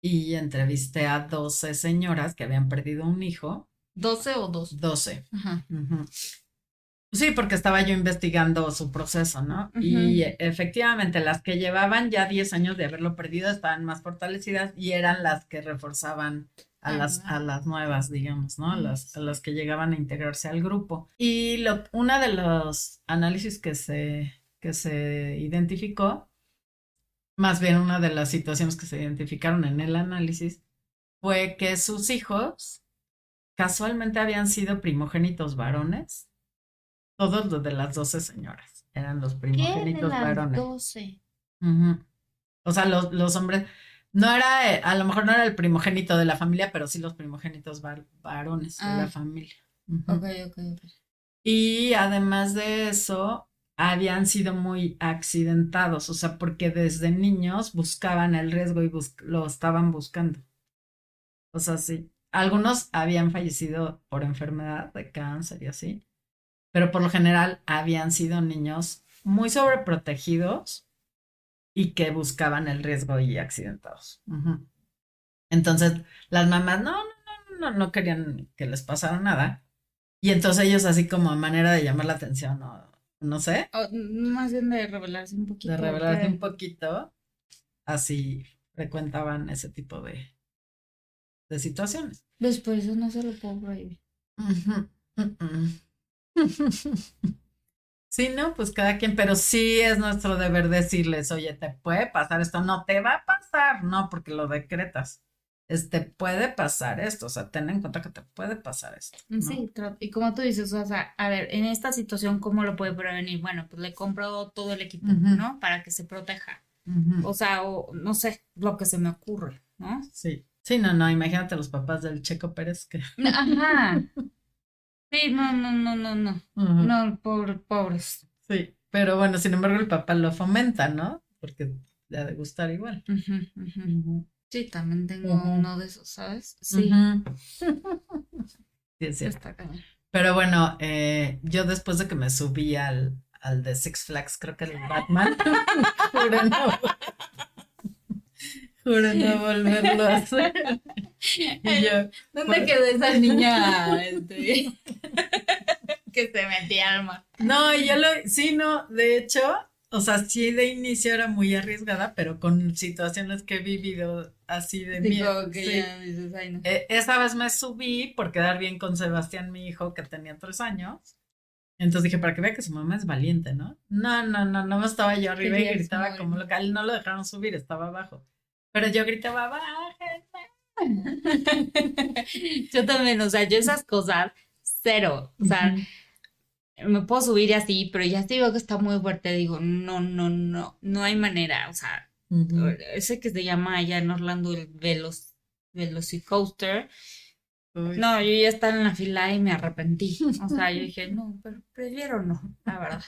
y entrevisté a 12 señoras que habían perdido un hijo. ¿12 o dos? 12. Ajá. Sí, porque estaba yo investigando su proceso, ¿no? Y efectivamente las que llevaban ya 10 años de haberlo perdido estaban más fortalecidas y eran las que reforzaban a, ah, las, a las nuevas, digamos, ¿no? A las, a las que llegaban a integrarse al grupo. Y lo, una de los análisis que se, que se identificó, más bien una de las situaciones que se identificaron en el análisis, fue que sus hijos casualmente habían sido primogénitos varones todos los de las doce señoras. Eran los primogénitos ¿Qué de las varones. 12. O sea, los, los, hombres. No era, eh, a lo mejor no era el primogénito de la familia, pero sí los primogénitos varones de la ah. familia. Ok, ok, ok. Y además de eso, habían sido muy accidentados, o sea, porque desde niños buscaban el riesgo y lo estaban buscando. O sea, sí. Algunos habían fallecido por enfermedad de cáncer y así pero por lo general habían sido niños muy sobreprotegidos y que buscaban el riesgo y accidentados. Entonces, las mamás no, no, no, no, querían que les pasara nada. Y entonces ellos así como manera de llamar la atención, no, no sé. más bien de revelarse un poquito. De revelarse un poquito, así frecuentaban ese tipo de, de situaciones. Después eso no se lo puedo prohibir. *laughs* Sí, no, pues cada quien, pero sí es nuestro deber decirles, oye, te puede pasar esto, no te va a pasar, no, porque lo decretas. Este puede pasar esto, o sea, ten en cuenta que te puede pasar esto. Sí, y como tú dices, o sea, a ver, en esta situación, ¿cómo lo puede prevenir? Bueno, pues le compro todo el equipo, ¿no? Para que se proteja. O sea, o no sé, lo que se me ocurre, ¿no? Sí. Sí, no, no, imagínate los papás del Checo Pérez que. *laughs* Ajá. Sí, no, no, no, no, no. No, pobres. Sí, pero bueno, sin embargo el papá lo fomenta, ¿no? Porque le ha de gustar igual. Sí, también tengo uno de esos, ¿sabes? Sí. *laughs* sí, es cierto. Pero bueno, eh, yo después de que me subí al, al de Six Flags, creo que el Batman, *laughs* *laughs* Juro no volverlo a hacer. Y yo, ¿Dónde quedó esa niña este, que se metía al mar? No, yo lo, sí, no, de hecho, o sea, sí de inicio era muy arriesgada, pero con situaciones que he vivido así de miedo. Eh, esa vez me subí por quedar bien con Sebastián, mi hijo, que tenía tres años. Entonces dije, para que vea que su mamá es valiente, ¿no? No, no, no, no estaba yo arriba y gritaba como local, no lo dejaron subir, estaba abajo. Pero yo gritaba, bájenme. *laughs* yo también, o sea, yo esas cosas, cero. O sea, me puedo subir así, pero ya te digo que está muy fuerte, digo, no, no, no, no hay manera. O sea, ese que se llama allá en Orlando el Velos, Velocicoaster. No, yo ya estaba en la fila y me arrepentí. O sea, yo dije, no, pero prefiero no, la verdad.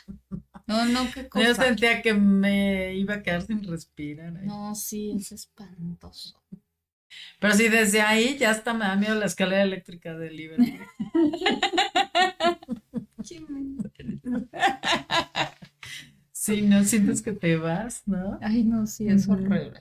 No, no, qué *laughs* cosa. Yo sentía que me iba a quedar sin respirar. No, sí, es espantoso. Pero sí, desde ahí ya hasta me da miedo la escalera eléctrica del Liverpool. *laughs* *laughs* sí, no sientes que te vas, ¿no? Ay, no, sí, es horrible.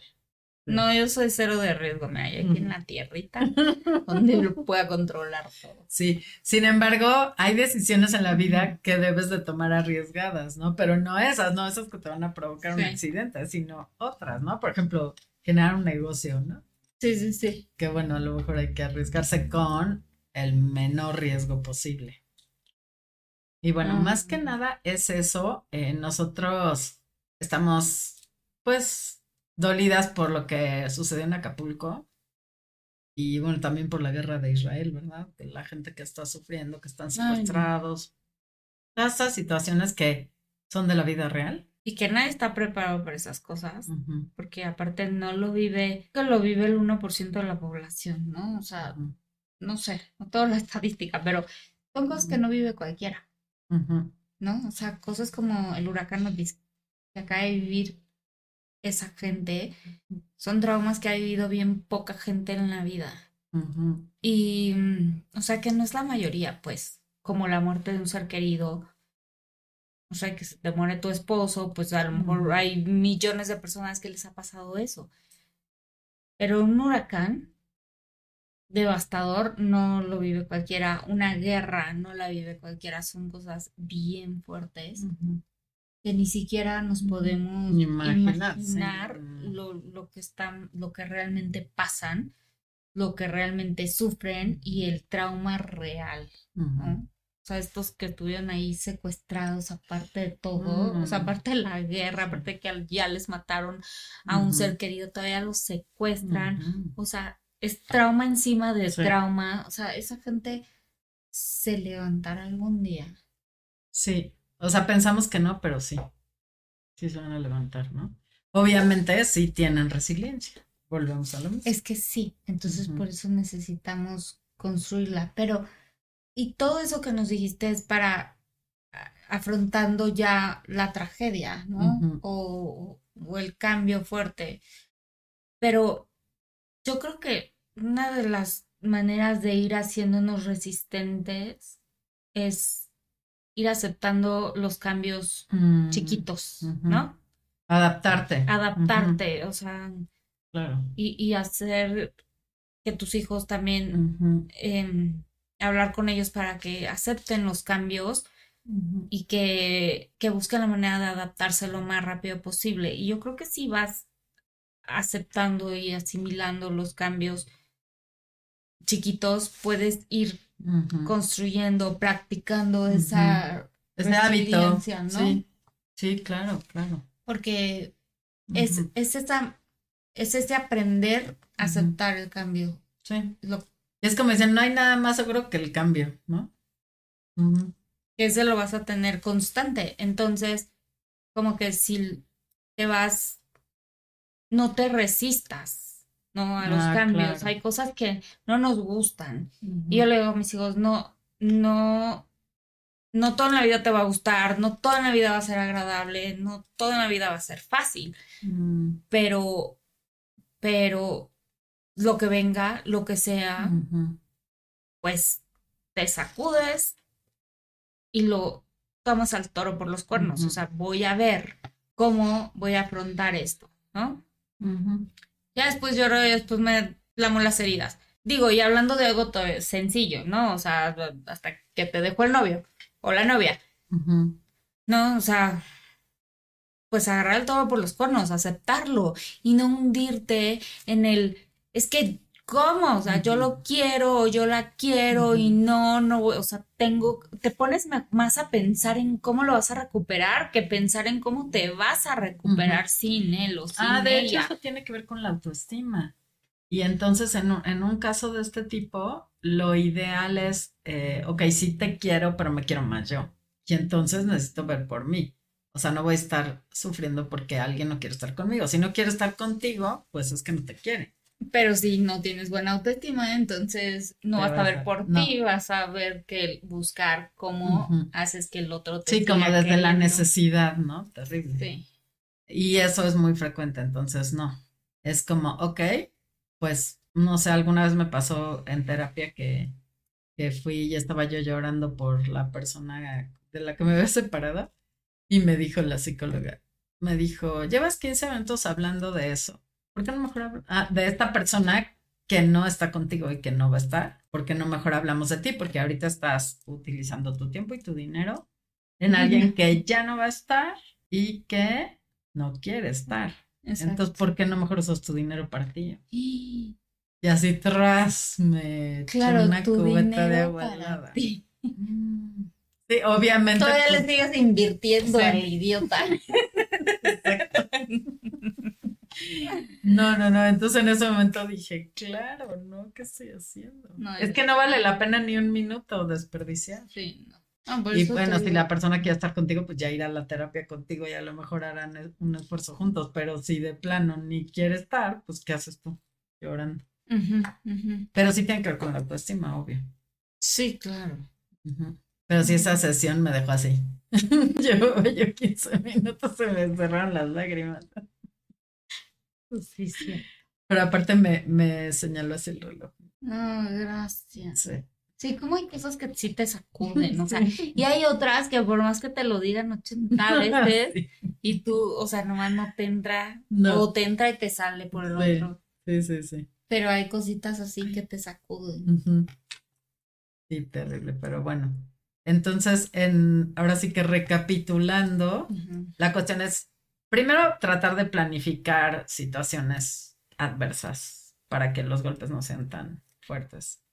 No, yo soy cero de riesgo, me hay aquí en la tierrita, *laughs* donde lo pueda controlar todo. Sí, sin embargo, hay decisiones en la vida que debes de tomar arriesgadas, ¿no? Pero no esas, no esas que te van a provocar un accidente, sino otras, ¿no? Por ejemplo, generar un negocio, ¿no? Sí, sí, sí. Que bueno, a lo mejor hay que arriesgarse con el menor riesgo posible. Y bueno, más que nada es eso, eh, nosotros estamos, pues, dolidas por lo que sucedió en Acapulco. Y bueno, también por la guerra de Israel, ¿verdad? Que la gente que está sufriendo, que están secuestrados, todas esas situaciones que son de la vida real. Y que nadie está preparado para esas cosas, porque aparte no lo vive, que lo vive el 1% de la población, ¿no? O sea, no sé, no toda la *laughs* estadística, pero son cosas que no vive cualquiera, ¿no? O sea, cosas como el huracán que acaba de vivir esa gente son traumas que ha vivido bien poca gente en la vida. Y, mm, o sea, que no es la mayoría, pues, como la muerte de un ser querido. O sea, que se te muere tu esposo, pues a lo mejor hay millones de personas que les ha pasado eso. Pero un huracán, devastador no lo vive cualquiera, una guerra no la vive cualquiera, son cosas bien fuertes que ni siquiera nos podemos imaginar, lo, que están, lo que realmente pasan, lo que realmente sufren y el trauma real. O sea, estos que estuvieron ahí secuestrados, aparte de todo, o sea, mm. aparte de la guerra, aparte de que ya les mataron a un ser querido, todavía los secuestran. O sea, es trauma encima de trauma. O sea, esa gente se levantará algún día. Sí, o sea, pensamos que no, pero sí. Sí se van a levantar, ¿no? Obviamente sí tienen resiliencia. Volvemos a lo mismo. Es que sí, entonces por eso necesitamos construirla. Pero, y todo eso que nos dijiste es para afrontando ya la tragedia, ¿no? o, o el cambio fuerte. Pero yo creo que una de las maneras de ir haciéndonos resistentes es ir aceptando los cambios mm, chiquitos, ¿no? Adaptarte. Adaptarte, o sea. Claro. Y, y, hacer que tus hijos también, em, hablar con ellos para que acepten los cambios y que, que busquen la manera de adaptarse lo más rápido posible. Y yo creo que si vas aceptando y asimilando los cambios chiquitos, puedes ir construyendo, practicando esa ese hábito, ¿no? Sí, claro, claro. Porque es, es esa, es ese aprender a aceptar el cambio. Sí. Es como dicen, no hay nada más seguro que el cambio, ¿no? Ese lo vas a tener constante. Entonces, como que si te vas, no te resistas ¿no? A los ah, cambios. Hay cosas que no nos gustan. Y yo le digo a mis hijos, no, no, no toda la vida te va a gustar, no toda la vida va a ser agradable, no toda la vida va a ser fácil. Mm. Pero, pero lo que venga, lo que sea, pues te sacudes y lo tomas al toro por los cuernos. O sea, voy a ver cómo voy a afrontar esto, ¿no? Ya después lloro y después me lamo las heridas. Digo, y hablando de algo sencillo, ¿no? O sea, hasta que te dejó el novio o la novia. No, o sea, pues agarrar el todo por los cuernos, aceptarlo y no hundirte en el, es que ¿Cómo? O sea, yo lo quiero, yo la quiero y no, no, o sea, tengo, te pones más a pensar en cómo lo vas a recuperar que pensar en cómo te vas a recuperar sin él o sin Ah, de hecho, eso tiene que ver con la autoestima. Y entonces, en un, en un caso de este tipo, lo ideal es, eh, ok, sí te quiero, pero me quiero más yo. Y entonces necesito ver por mí. O sea, no voy a estar sufriendo porque alguien no quiere estar conmigo. Si no quiere estar contigo, pues es que no te quiere. Pero si no tienes buena autoestima, entonces no vas a ver por ti, vas a ver que buscar cómo haces que el otro te Sí, como desde la necesidad, ¿no? Terrible. Sí. Y eso es muy frecuente, entonces no. Es como, ok, pues no sé, alguna vez me pasó en terapia que, que fui y estaba yo llorando por la persona de la que me había separado y me dijo la psicóloga, me dijo, llevas 15 minutos hablando de eso ¿por qué no mejor ah, de esta persona que no está contigo y que no va a estar? ¿Por qué no mejor hablamos de ti? Porque ahorita estás utilizando tu tiempo y tu dinero en alguien que ya no va a estar y que no quiere estar. Entonces, ¿por qué no mejor usas tu dinero para ti? Y así tras me claro, una cubeta de agua helada. Sí, obviamente. Todavía le sigues invirtiendo al idiota. *laughs* No, no, no. Entonces en ese momento dije, claro, no, ¿qué estoy haciendo? es que no vale la pena ni un minuto desperdiciar. Sí, no. y bueno, si la persona quiere estar contigo, pues ya irá a la terapia contigo y a lo mejor harán e, un esfuerzo juntos. Pero si de plano ni quiere estar, pues ¿qué haces tú? Llorando. Pero sí tiene que ver con la autoestima, obvio. Sí, claro. Pero sí, esa sesión me dejó así. *laughs* yo, yo 15 minutos se me cerraron las lágrimas. Sí, sí. Pero aparte me, me señaló así el reloj. Ah, gracias. Sí. Sí, como hay cosas que sí te sacuden, o *laughs* sea, y hay otras que por más que te lo digan 80 veces, *laughs* y tú, o sea, nomás no te entra, o te entra y te sale por el otro. Sí, sí, sí. Pero hay cositas así que te sacuden. Sí, terrible, pero bueno. Entonces, en, ahora sí que recapitulando, la cuestión es, primero, tratar de planificar situaciones adversas para que los golpes no sean tan fuertes.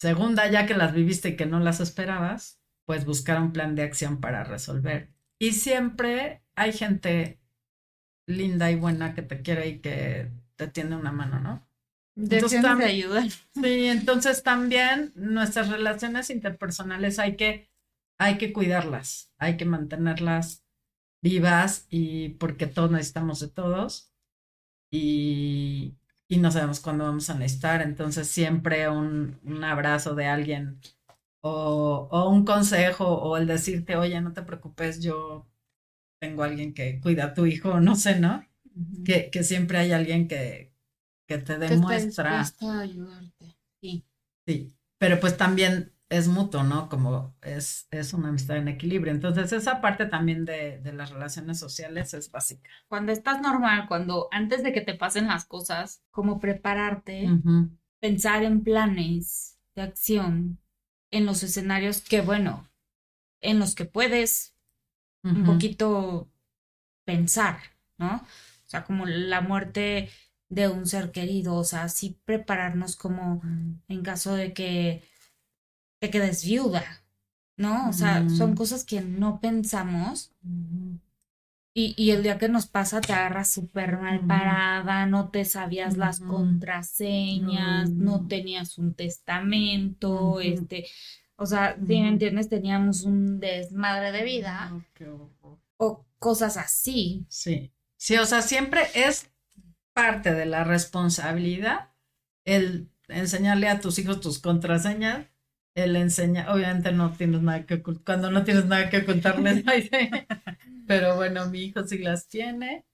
Segunda, ya que las viviste y que no las esperabas, pues buscar un plan de acción para resolver. Y siempre hay gente linda y buena que te quiere y que te tiende una mano, ¿no? De entonces, ayuda. Sí, entonces también nuestras relaciones interpersonales hay que, hay que cuidarlas, hay que mantenerlas vivas y porque todos necesitamos de todos y, y no sabemos cuándo vamos a necesitar, entonces siempre un, un abrazo de alguien o, o, un consejo o el decirte, oye, no te preocupes, yo tengo alguien que cuida a tu hijo, no sé, ¿no? que, que siempre hay alguien que, que te demuestra. ayudarte. Sí. Sí, pero pues también es mutuo, ¿no? Como es, es una amistad en equilibrio. Entonces, esa parte también de, de las relaciones sociales es básica. Cuando estás normal, cuando antes de que te pasen las cosas, como prepararte, pensar en planes de acción, en los escenarios que, bueno, en los que puedes un poquito pensar, ¿no? O sea, como la muerte de un ser querido, o sea, sí prepararnos como en caso de que te quedes viuda, ¿no? O sea, son cosas que no pensamos. Y, y, el día que nos pasa te agarras súper mal parada, no te sabías las contraseñas, no tenías un testamento, este, o sea, si me entiendes, teníamos un desmadre de vida. o cosas así. Sí. Sí, o sea, siempre es parte de la responsabilidad el enseñarle a tus hijos tus contraseñas, el enseñar, obviamente no tienes nada que ocultar, cuando no tienes nada que ocultarles, *laughs* pero bueno, mi hijo sí las tiene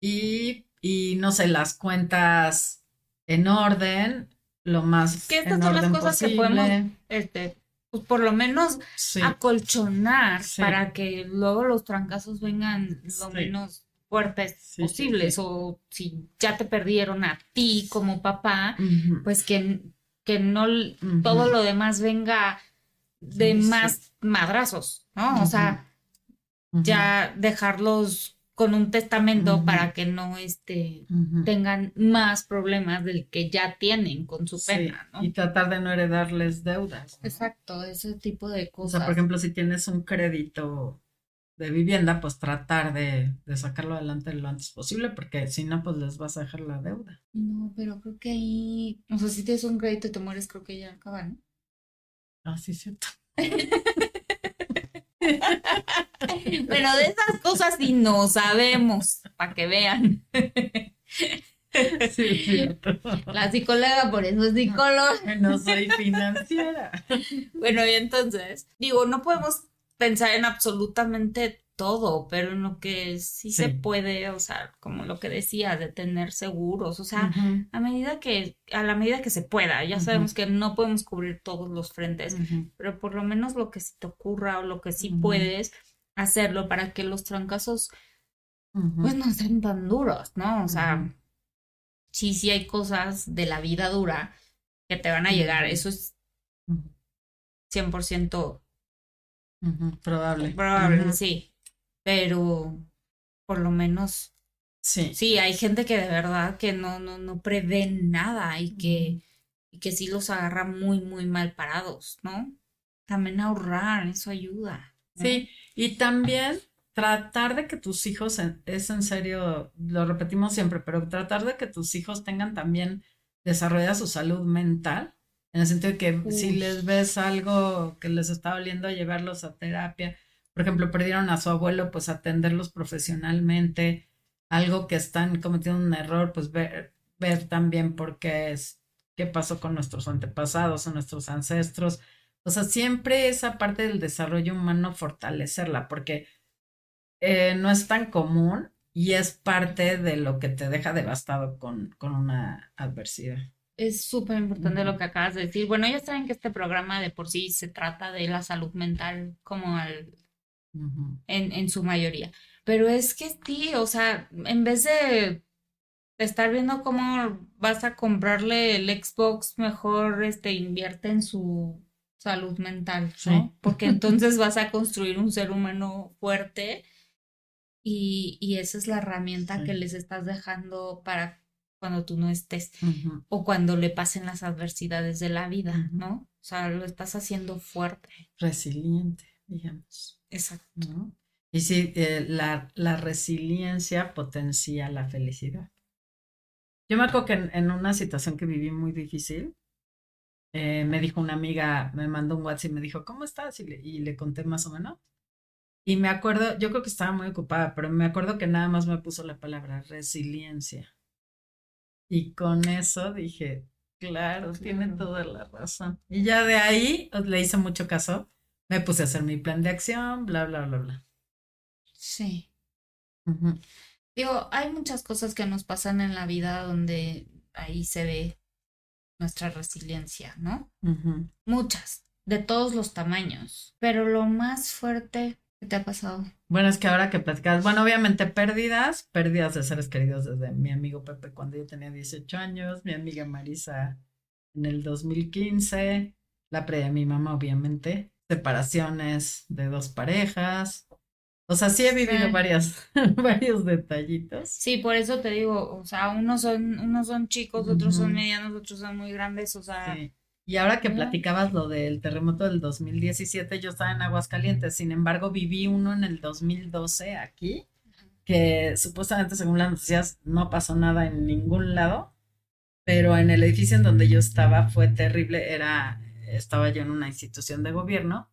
y, y no sé, las cuentas en orden, lo más que estas son las cosas que podemos este pues por lo menos acolchonar para que luego los trancazos vengan lo menos fuertes posibles. o si ya te perdieron a ti como papá, pues que, que no todo lo demás venga de más madrazos, ¿no? O sea, ya dejarlos con un testamento para que no este, tengan más problemas del que ya tienen con su pena, ¿no? Y tratar de no heredarles deudas. Exacto, ese tipo de cosas. O sea, por ejemplo, si tienes un crédito de vivienda, pues tratar de, sacarlo adelante lo antes posible, porque si no, pues les vas a dejar la deuda. No, pero creo que ahí, o sea, si tienes un crédito y te mueres, creo que ya acaba, ¿no? Ah, sí, cierto. *laughs* pero de esas cosas sí no sabemos, para que vean. *laughs* Sí, cierto. La psicóloga por eso es psicóloga. No soy financiera. *laughs* Bueno, y entonces, digo, no podemos pensar en absolutamente todo, pero en lo que sí, se puede, o sea, como lo que decía, de tener seguros, o sea, a medida que, a la medida que se pueda, ya sabemos que no podemos cubrir todos los frentes, pero por lo menos lo que sí te ocurra o lo que sí puedes hacerlo para que los trancazos, pues no sean tan duros, ¿no? O sea, sí, sí hay cosas de la vida dura que te van a llegar, eso es 100% probable. Probable, sí. Pero por lo menos. Sí. Sí, hay gente que de verdad que no, no, no prevé nada y que, y que sí los agarra muy, muy mal parados, ¿no? También ahorrar, eso ayuda. Sí, y también tratar de que tus hijos, es en serio, lo repetimos siempre, pero tratar de que tus hijos tengan también desarrollada su salud mental en el sentido de que si les ves algo que les está doliendo, llevarlos a terapia. Por ejemplo, perdieron a su abuelo, pues atenderlos profesionalmente. Algo que están cometiendo un error, pues ver, ver también por qué es, qué pasó con nuestros antepasados o nuestros ancestros. O sea, siempre esa parte del desarrollo humano fortalecerla, porque eh, no es tan común y es parte de lo que te deja devastado con, con una adversidad es súper importante lo que acabas de decir. Bueno, ya saben que este programa de por sí se trata de la salud mental como al, en, en su mayoría. Pero es que sí, o sea, en vez de estar viendo cómo vas a comprarle el Xbox, mejor este invierte en su salud mental, ¿no? Porque *laughs* entonces vas a construir un ser humano fuerte y, y esa es la herramienta que les estás dejando para cuando tú no estés o cuando le pasen las adversidades de la vida, ¿no? O sea, lo estás haciendo fuerte. Resiliente, digamos. Exacto. Y sí, eh, la, la, resiliencia potencia la felicidad. Yo me acuerdo que en, una situación que viví muy difícil, eh, me dijo una amiga, me mandó un WhatsApp y me dijo, ¿cómo estás? Y le, y le conté más o menos. Y me acuerdo, yo creo que estaba muy ocupada, pero me acuerdo que nada más me puso la palabra resiliencia. Y con eso dije, claro, tiene toda la razón. Y ya de ahí le hice mucho caso, me puse a hacer mi plan de acción, bla, bla, bla, bla. Sí. Digo, hay muchas cosas que nos pasan en la vida donde ahí se ve nuestra resiliencia, ¿no? Muchas, de todos los tamaños. Pero lo más fuerte que te ha pasado. Bueno, es que ahora que platicas, bueno, obviamente pérdidas, pérdidas de seres queridos desde mi amigo Pepe cuando yo tenía 18 años, mi amiga Marisa en el 2015, la pérdida de mi mamá, obviamente, separaciones de dos parejas. O sea, sí he vivido varias, *laughs* varios detallitos. Sí, por eso te digo, o sea, unos son, unos son chicos, otros son medianos, otros son muy grandes, o sea. Sí. Y ahora que platicabas lo del terremoto del 2017, yo estaba en Aguascalientes, sin embargo viví uno en el 2012 aquí, que supuestamente según las noticias no pasó nada en ningún lado, pero en el edificio en donde yo estaba fue terrible, era, estaba yo en una institución de gobierno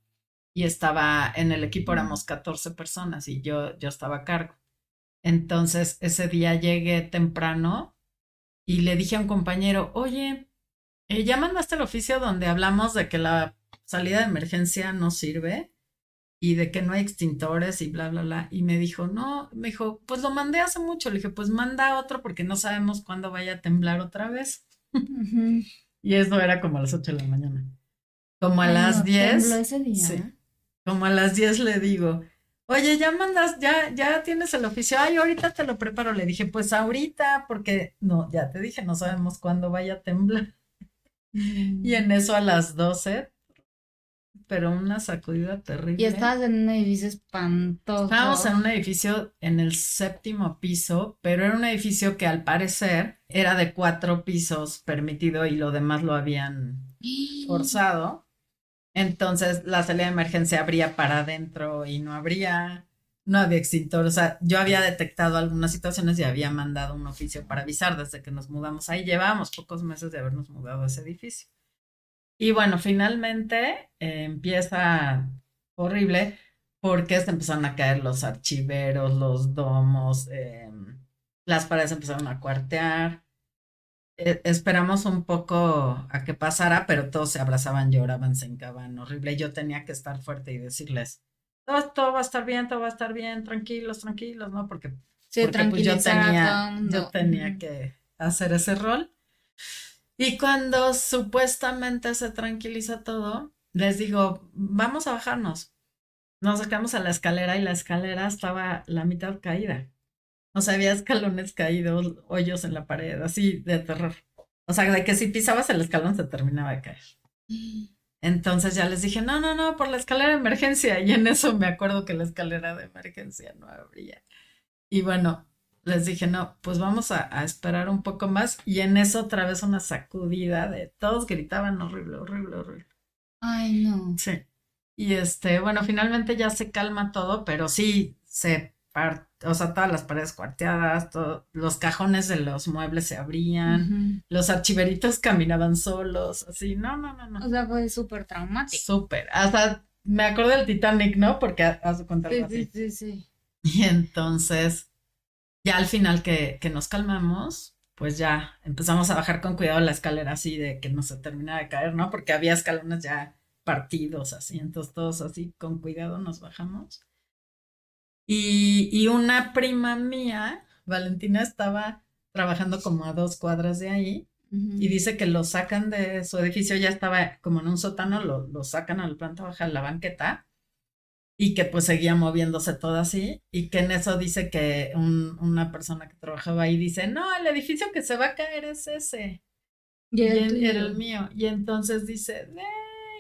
y estaba, en el equipo éramos 14 personas y yo, yo estaba a cargo. Entonces ese día llegué temprano y le dije a un compañero, oye, eh, ya mandaste el oficio donde hablamos de que la salida de emergencia no sirve y de que no hay extintores y bla, bla, bla. Y me dijo, no, me dijo, pues lo mandé hace mucho. Le dije, pues manda otro porque no sabemos cuándo vaya a temblar otra vez. *laughs* y eso era como a las 8 de la mañana. Como a las 10. Ese día. Sí. Como a las 10 le digo, oye, ya mandas, ya, ya tienes el oficio. Ay, ahorita te lo preparo. Le dije, pues ahorita, porque no, ya te dije, no sabemos cuándo vaya a temblar. Y en eso a las 12, pero una sacudida terrible. Y estabas en un edificio espantoso. Estábamos en un edificio en el séptimo piso, pero era un edificio que al parecer era de cuatro pisos permitido y lo demás lo habían *gasps* forzado. Entonces la salida de emergencia abría para adentro y no habría no había extintor. O sea, yo había detectado algunas situaciones y había mandado un oficio para avisar desde que nos mudamos ahí. Llevábamos pocos meses de habernos mudado a ese edificio. Y bueno, finalmente eh, empieza horrible porque se empezaron a caer los archiveros, los domos, em, las paredes empezaron a cuartear. E, esperamos un poco a que pasara, pero todos se abrazaban, lloraban, se encaban horrible. Yo tenía que estar fuerte y decirles, todo, va a estar bien, todo va a estar bien, tranquilos, tranquilos, ¿no? Porque, sí, pues yo tenía, yo tenía que hacer ese rol. Y cuando supuestamente se tranquiliza todo, les digo, vamos a bajarnos. Nos sacamos a la escalera y la escalera estaba la mitad caída. O sea, había escalones caídos, hoyos en la pared, así de terror. O sea, de que si pisabas el escalón se terminaba de caer. Entonces ya les dije, no, no, no, por la escalera de emergencia. Y en eso me acuerdo que la escalera de emergencia no abría. Y bueno, les dije, no, pues vamos a, esperar un poco más. Y en eso otra vez una sacudida de todos gritaban horrible, horrible, horrible. Ay, no. Sí. Y este, bueno, finalmente ya se calma todo, pero sí se o sea, todas las paredes cuarteadas, los cajones de los muebles se abrían, los archiveritos caminaban solos, así, no, no, no, no. O sea, fue súper traumático. Súper, hasta me acuerdo del Titanic, ¿no? Porque hace contar sí. Sí, sí, sí. Y entonces, ya al final que, que nos calmamos, pues ya empezamos a bajar con cuidado la escalera así de que no se terminara de caer, ¿no? Porque había escalones ya partidos así, entonces todos así con cuidado nos bajamos. Y, una prima mía, Valentina, estaba trabajando como a dos cuadras de ahí y dice que lo sacan de su edificio, ya estaba como en un sótano, lo, lo sacan a la planta baja, a la banqueta y que pues seguía moviéndose todo así y que en eso dice que una persona que trabajaba ahí dice, no, el edificio que se va a caer es ese. Y, era el mío. Y entonces dice,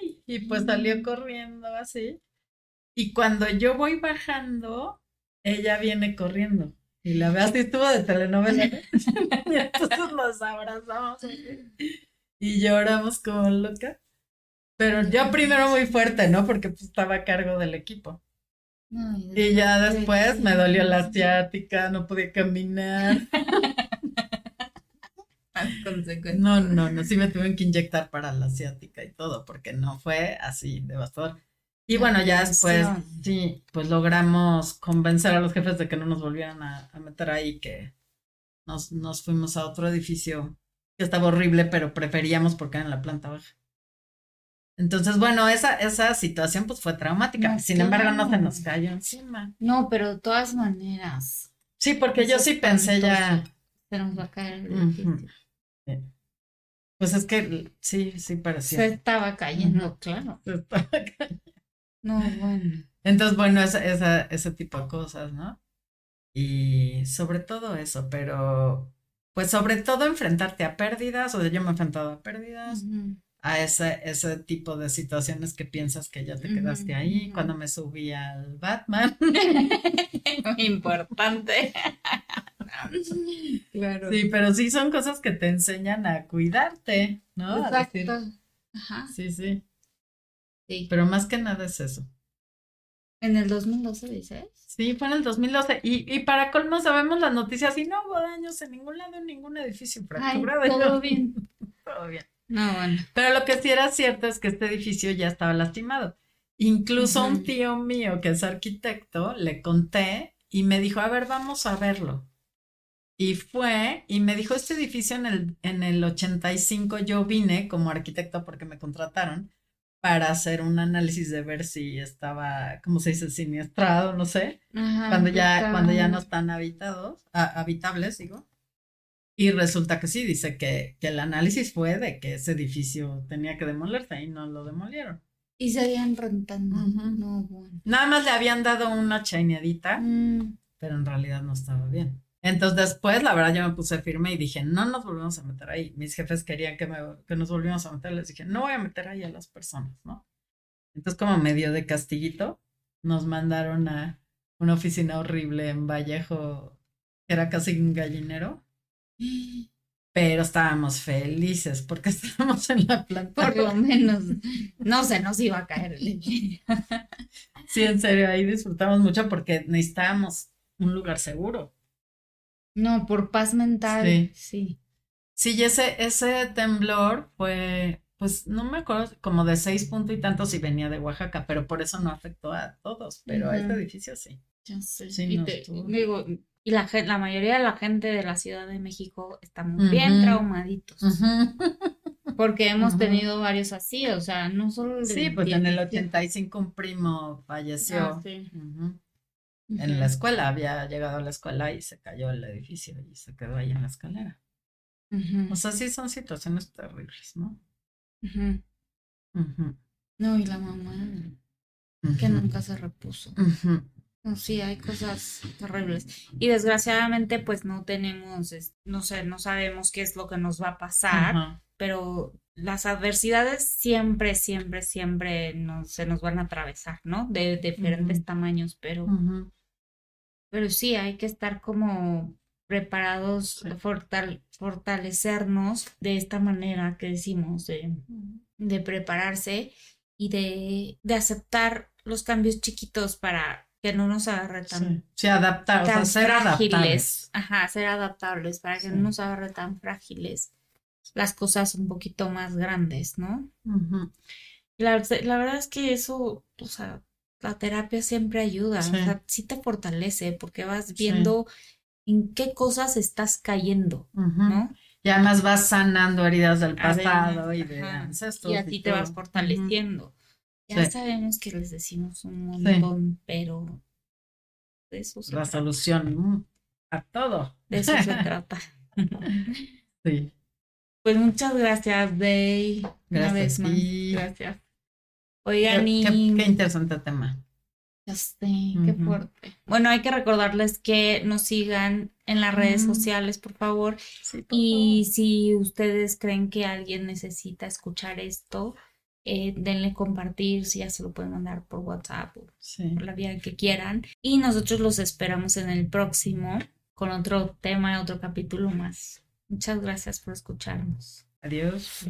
¡Ey! Y pues salió corriendo así. Y cuando yo voy bajando, ella viene corriendo. Y la veo así estuvo de telenovela. *laughs* y entonces nos abrazamos y lloramos como loca. Pero yo primero muy fuerte, ¿no? Porque pues, estaba a cargo del equipo. y ya después me dolió la asiática, no podía caminar. *laughs* no, no, no, sí me tuvieron que inyectar para la asiática y todo, porque no fue así devastador. Y bueno, ya después, sí, pues logramos convencer a los jefes de que no nos volvieran a, meter ahí, que nos, nos fuimos a otro edificio que estaba horrible, pero preferíamos porque era en la planta baja. Entonces, bueno, esa, esa situación pues fue traumática. Sin embargo, no se nos cayó encima. No, pero de todas maneras. Sí, porque yo sí pensé ya. Se nos va a caer el Pues es que sí, sí parecía. Se estaba cayendo, claro. Se estaba cayendo. No, bueno. Entonces, bueno, esa, esa, ese tipo de cosas, ¿no? Y sobre todo eso, pero pues sobre todo enfrentarte a pérdidas, o yo me he enfrentado a pérdidas, a ese, ese tipo de situaciones que piensas que ya te quedaste ahí. Cuando me subí al Batman. Muy *laughs* importante. *laughs* claro. Sí, pero sí son cosas que te enseñan a cuidarte, ¿no? Exacto. Ajá. Sí, sí. Sí. Pero más que nada es eso. En el 2012, dices. Sí, fue en el 2012. Y, y para colmo sabemos las noticias y no hubo daños en ningún lado, en ningún edificio fracturado. todo *laughs* bien. todo bien. No, bueno. Pero lo que sí era cierto es que este edificio ya estaba lastimado. Incluso un tío mío que es arquitecto, le conté y me dijo, a ver, vamos a verlo. Y fue y me dijo, este edificio en el, en el 85 yo vine como arquitecto porque me contrataron para hacer un análisis de ver si estaba, ¿cómo se dice? Siniestrado, no sé. cuando ya, cuando ya no están habitados, habitables, digo. Y resulta que sí, dice que, que el análisis fue de que ese edificio tenía que demolerse y no lo demolieron. Y seguían rentando. No, bueno. Nada más le habían dado una chaineadita, mm. pero en realidad no estaba bien. Entonces después, la verdad, yo me puse firme y dije, no nos volvemos a meter ahí. Mis jefes querían que, me, que nos volviéramos a meter, les dije, no voy a meter ahí a las personas, ¿no? Entonces, como medio de castiguito, nos mandaron a una oficina horrible en Vallejo, que era casi un gallinero. Pero estábamos felices porque *laughs* estábamos en la planta. Por lo menos no se nos iba a caer el Sí, en serio, ahí disfrutamos mucho porque necesitábamos un lugar seguro. No, por paz mental. Sí. Sí, sí y ese, ese temblor fue, pues no me acuerdo, como de seis puntos y tantos y venía de Oaxaca, pero por eso no afectó a todos, pero a este edificio sí. Ya sé. Sí, y digo, y la, la mayoría de la gente de la Ciudad de México estamos bien traumaditos. Porque hemos tenido varios así, o sea, no solo... Sí, pues en el 85 un primo falleció. Ah, sí en la escuela, había llegado a la escuela y se cayó el edificio y se quedó ahí en la escalera. O sea, sí son situaciones terribles, ¿no? No, y la mamá que nunca se repuso. Sí, hay cosas terribles. Y desgraciadamente, pues no tenemos, no sé, no sabemos qué es lo que nos va a pasar, pero las adversidades siempre, siempre, siempre nos, se nos van a atravesar, ¿no? De, diferentes tamaños, pero pero sí, hay que estar como preparados, fortalecernos de esta manera que decimos, de, de prepararse y de, de, aceptar los cambios chiquitos para que no nos agarre tan, sí, adaptar, o ser frágiles. Ajá, ser adaptables para que no nos agarre tan frágiles las cosas un poquito más grandes, ¿no? la, la, verdad es que eso, o sea, la terapia siempre ayuda, sí. o sea, sí te fortalece porque vas viendo en qué cosas estás cayendo, ¿no? Y además vas sanando heridas del pasado y de ancestros. Y a ti te vas fortaleciendo. Ya sabemos que les decimos un montón, pero de eso se La solución a todo. De eso se *laughs* trata. sí. Pues muchas gracias, Day. Una vez más. Gracias. Oigan, qué, qué, interesante tema. Ya sé, qué fuerte. Bueno, hay que recordarles que nos sigan en las redes sociales, por favor. y si ustedes creen que alguien necesita escuchar esto, eh, denle compartir, si ya se lo pueden mandar por WhatsApp o por la vía que quieran. Y nosotros los esperamos en el próximo con otro tema, otro capítulo más. Muchas gracias por escucharnos. Adiós.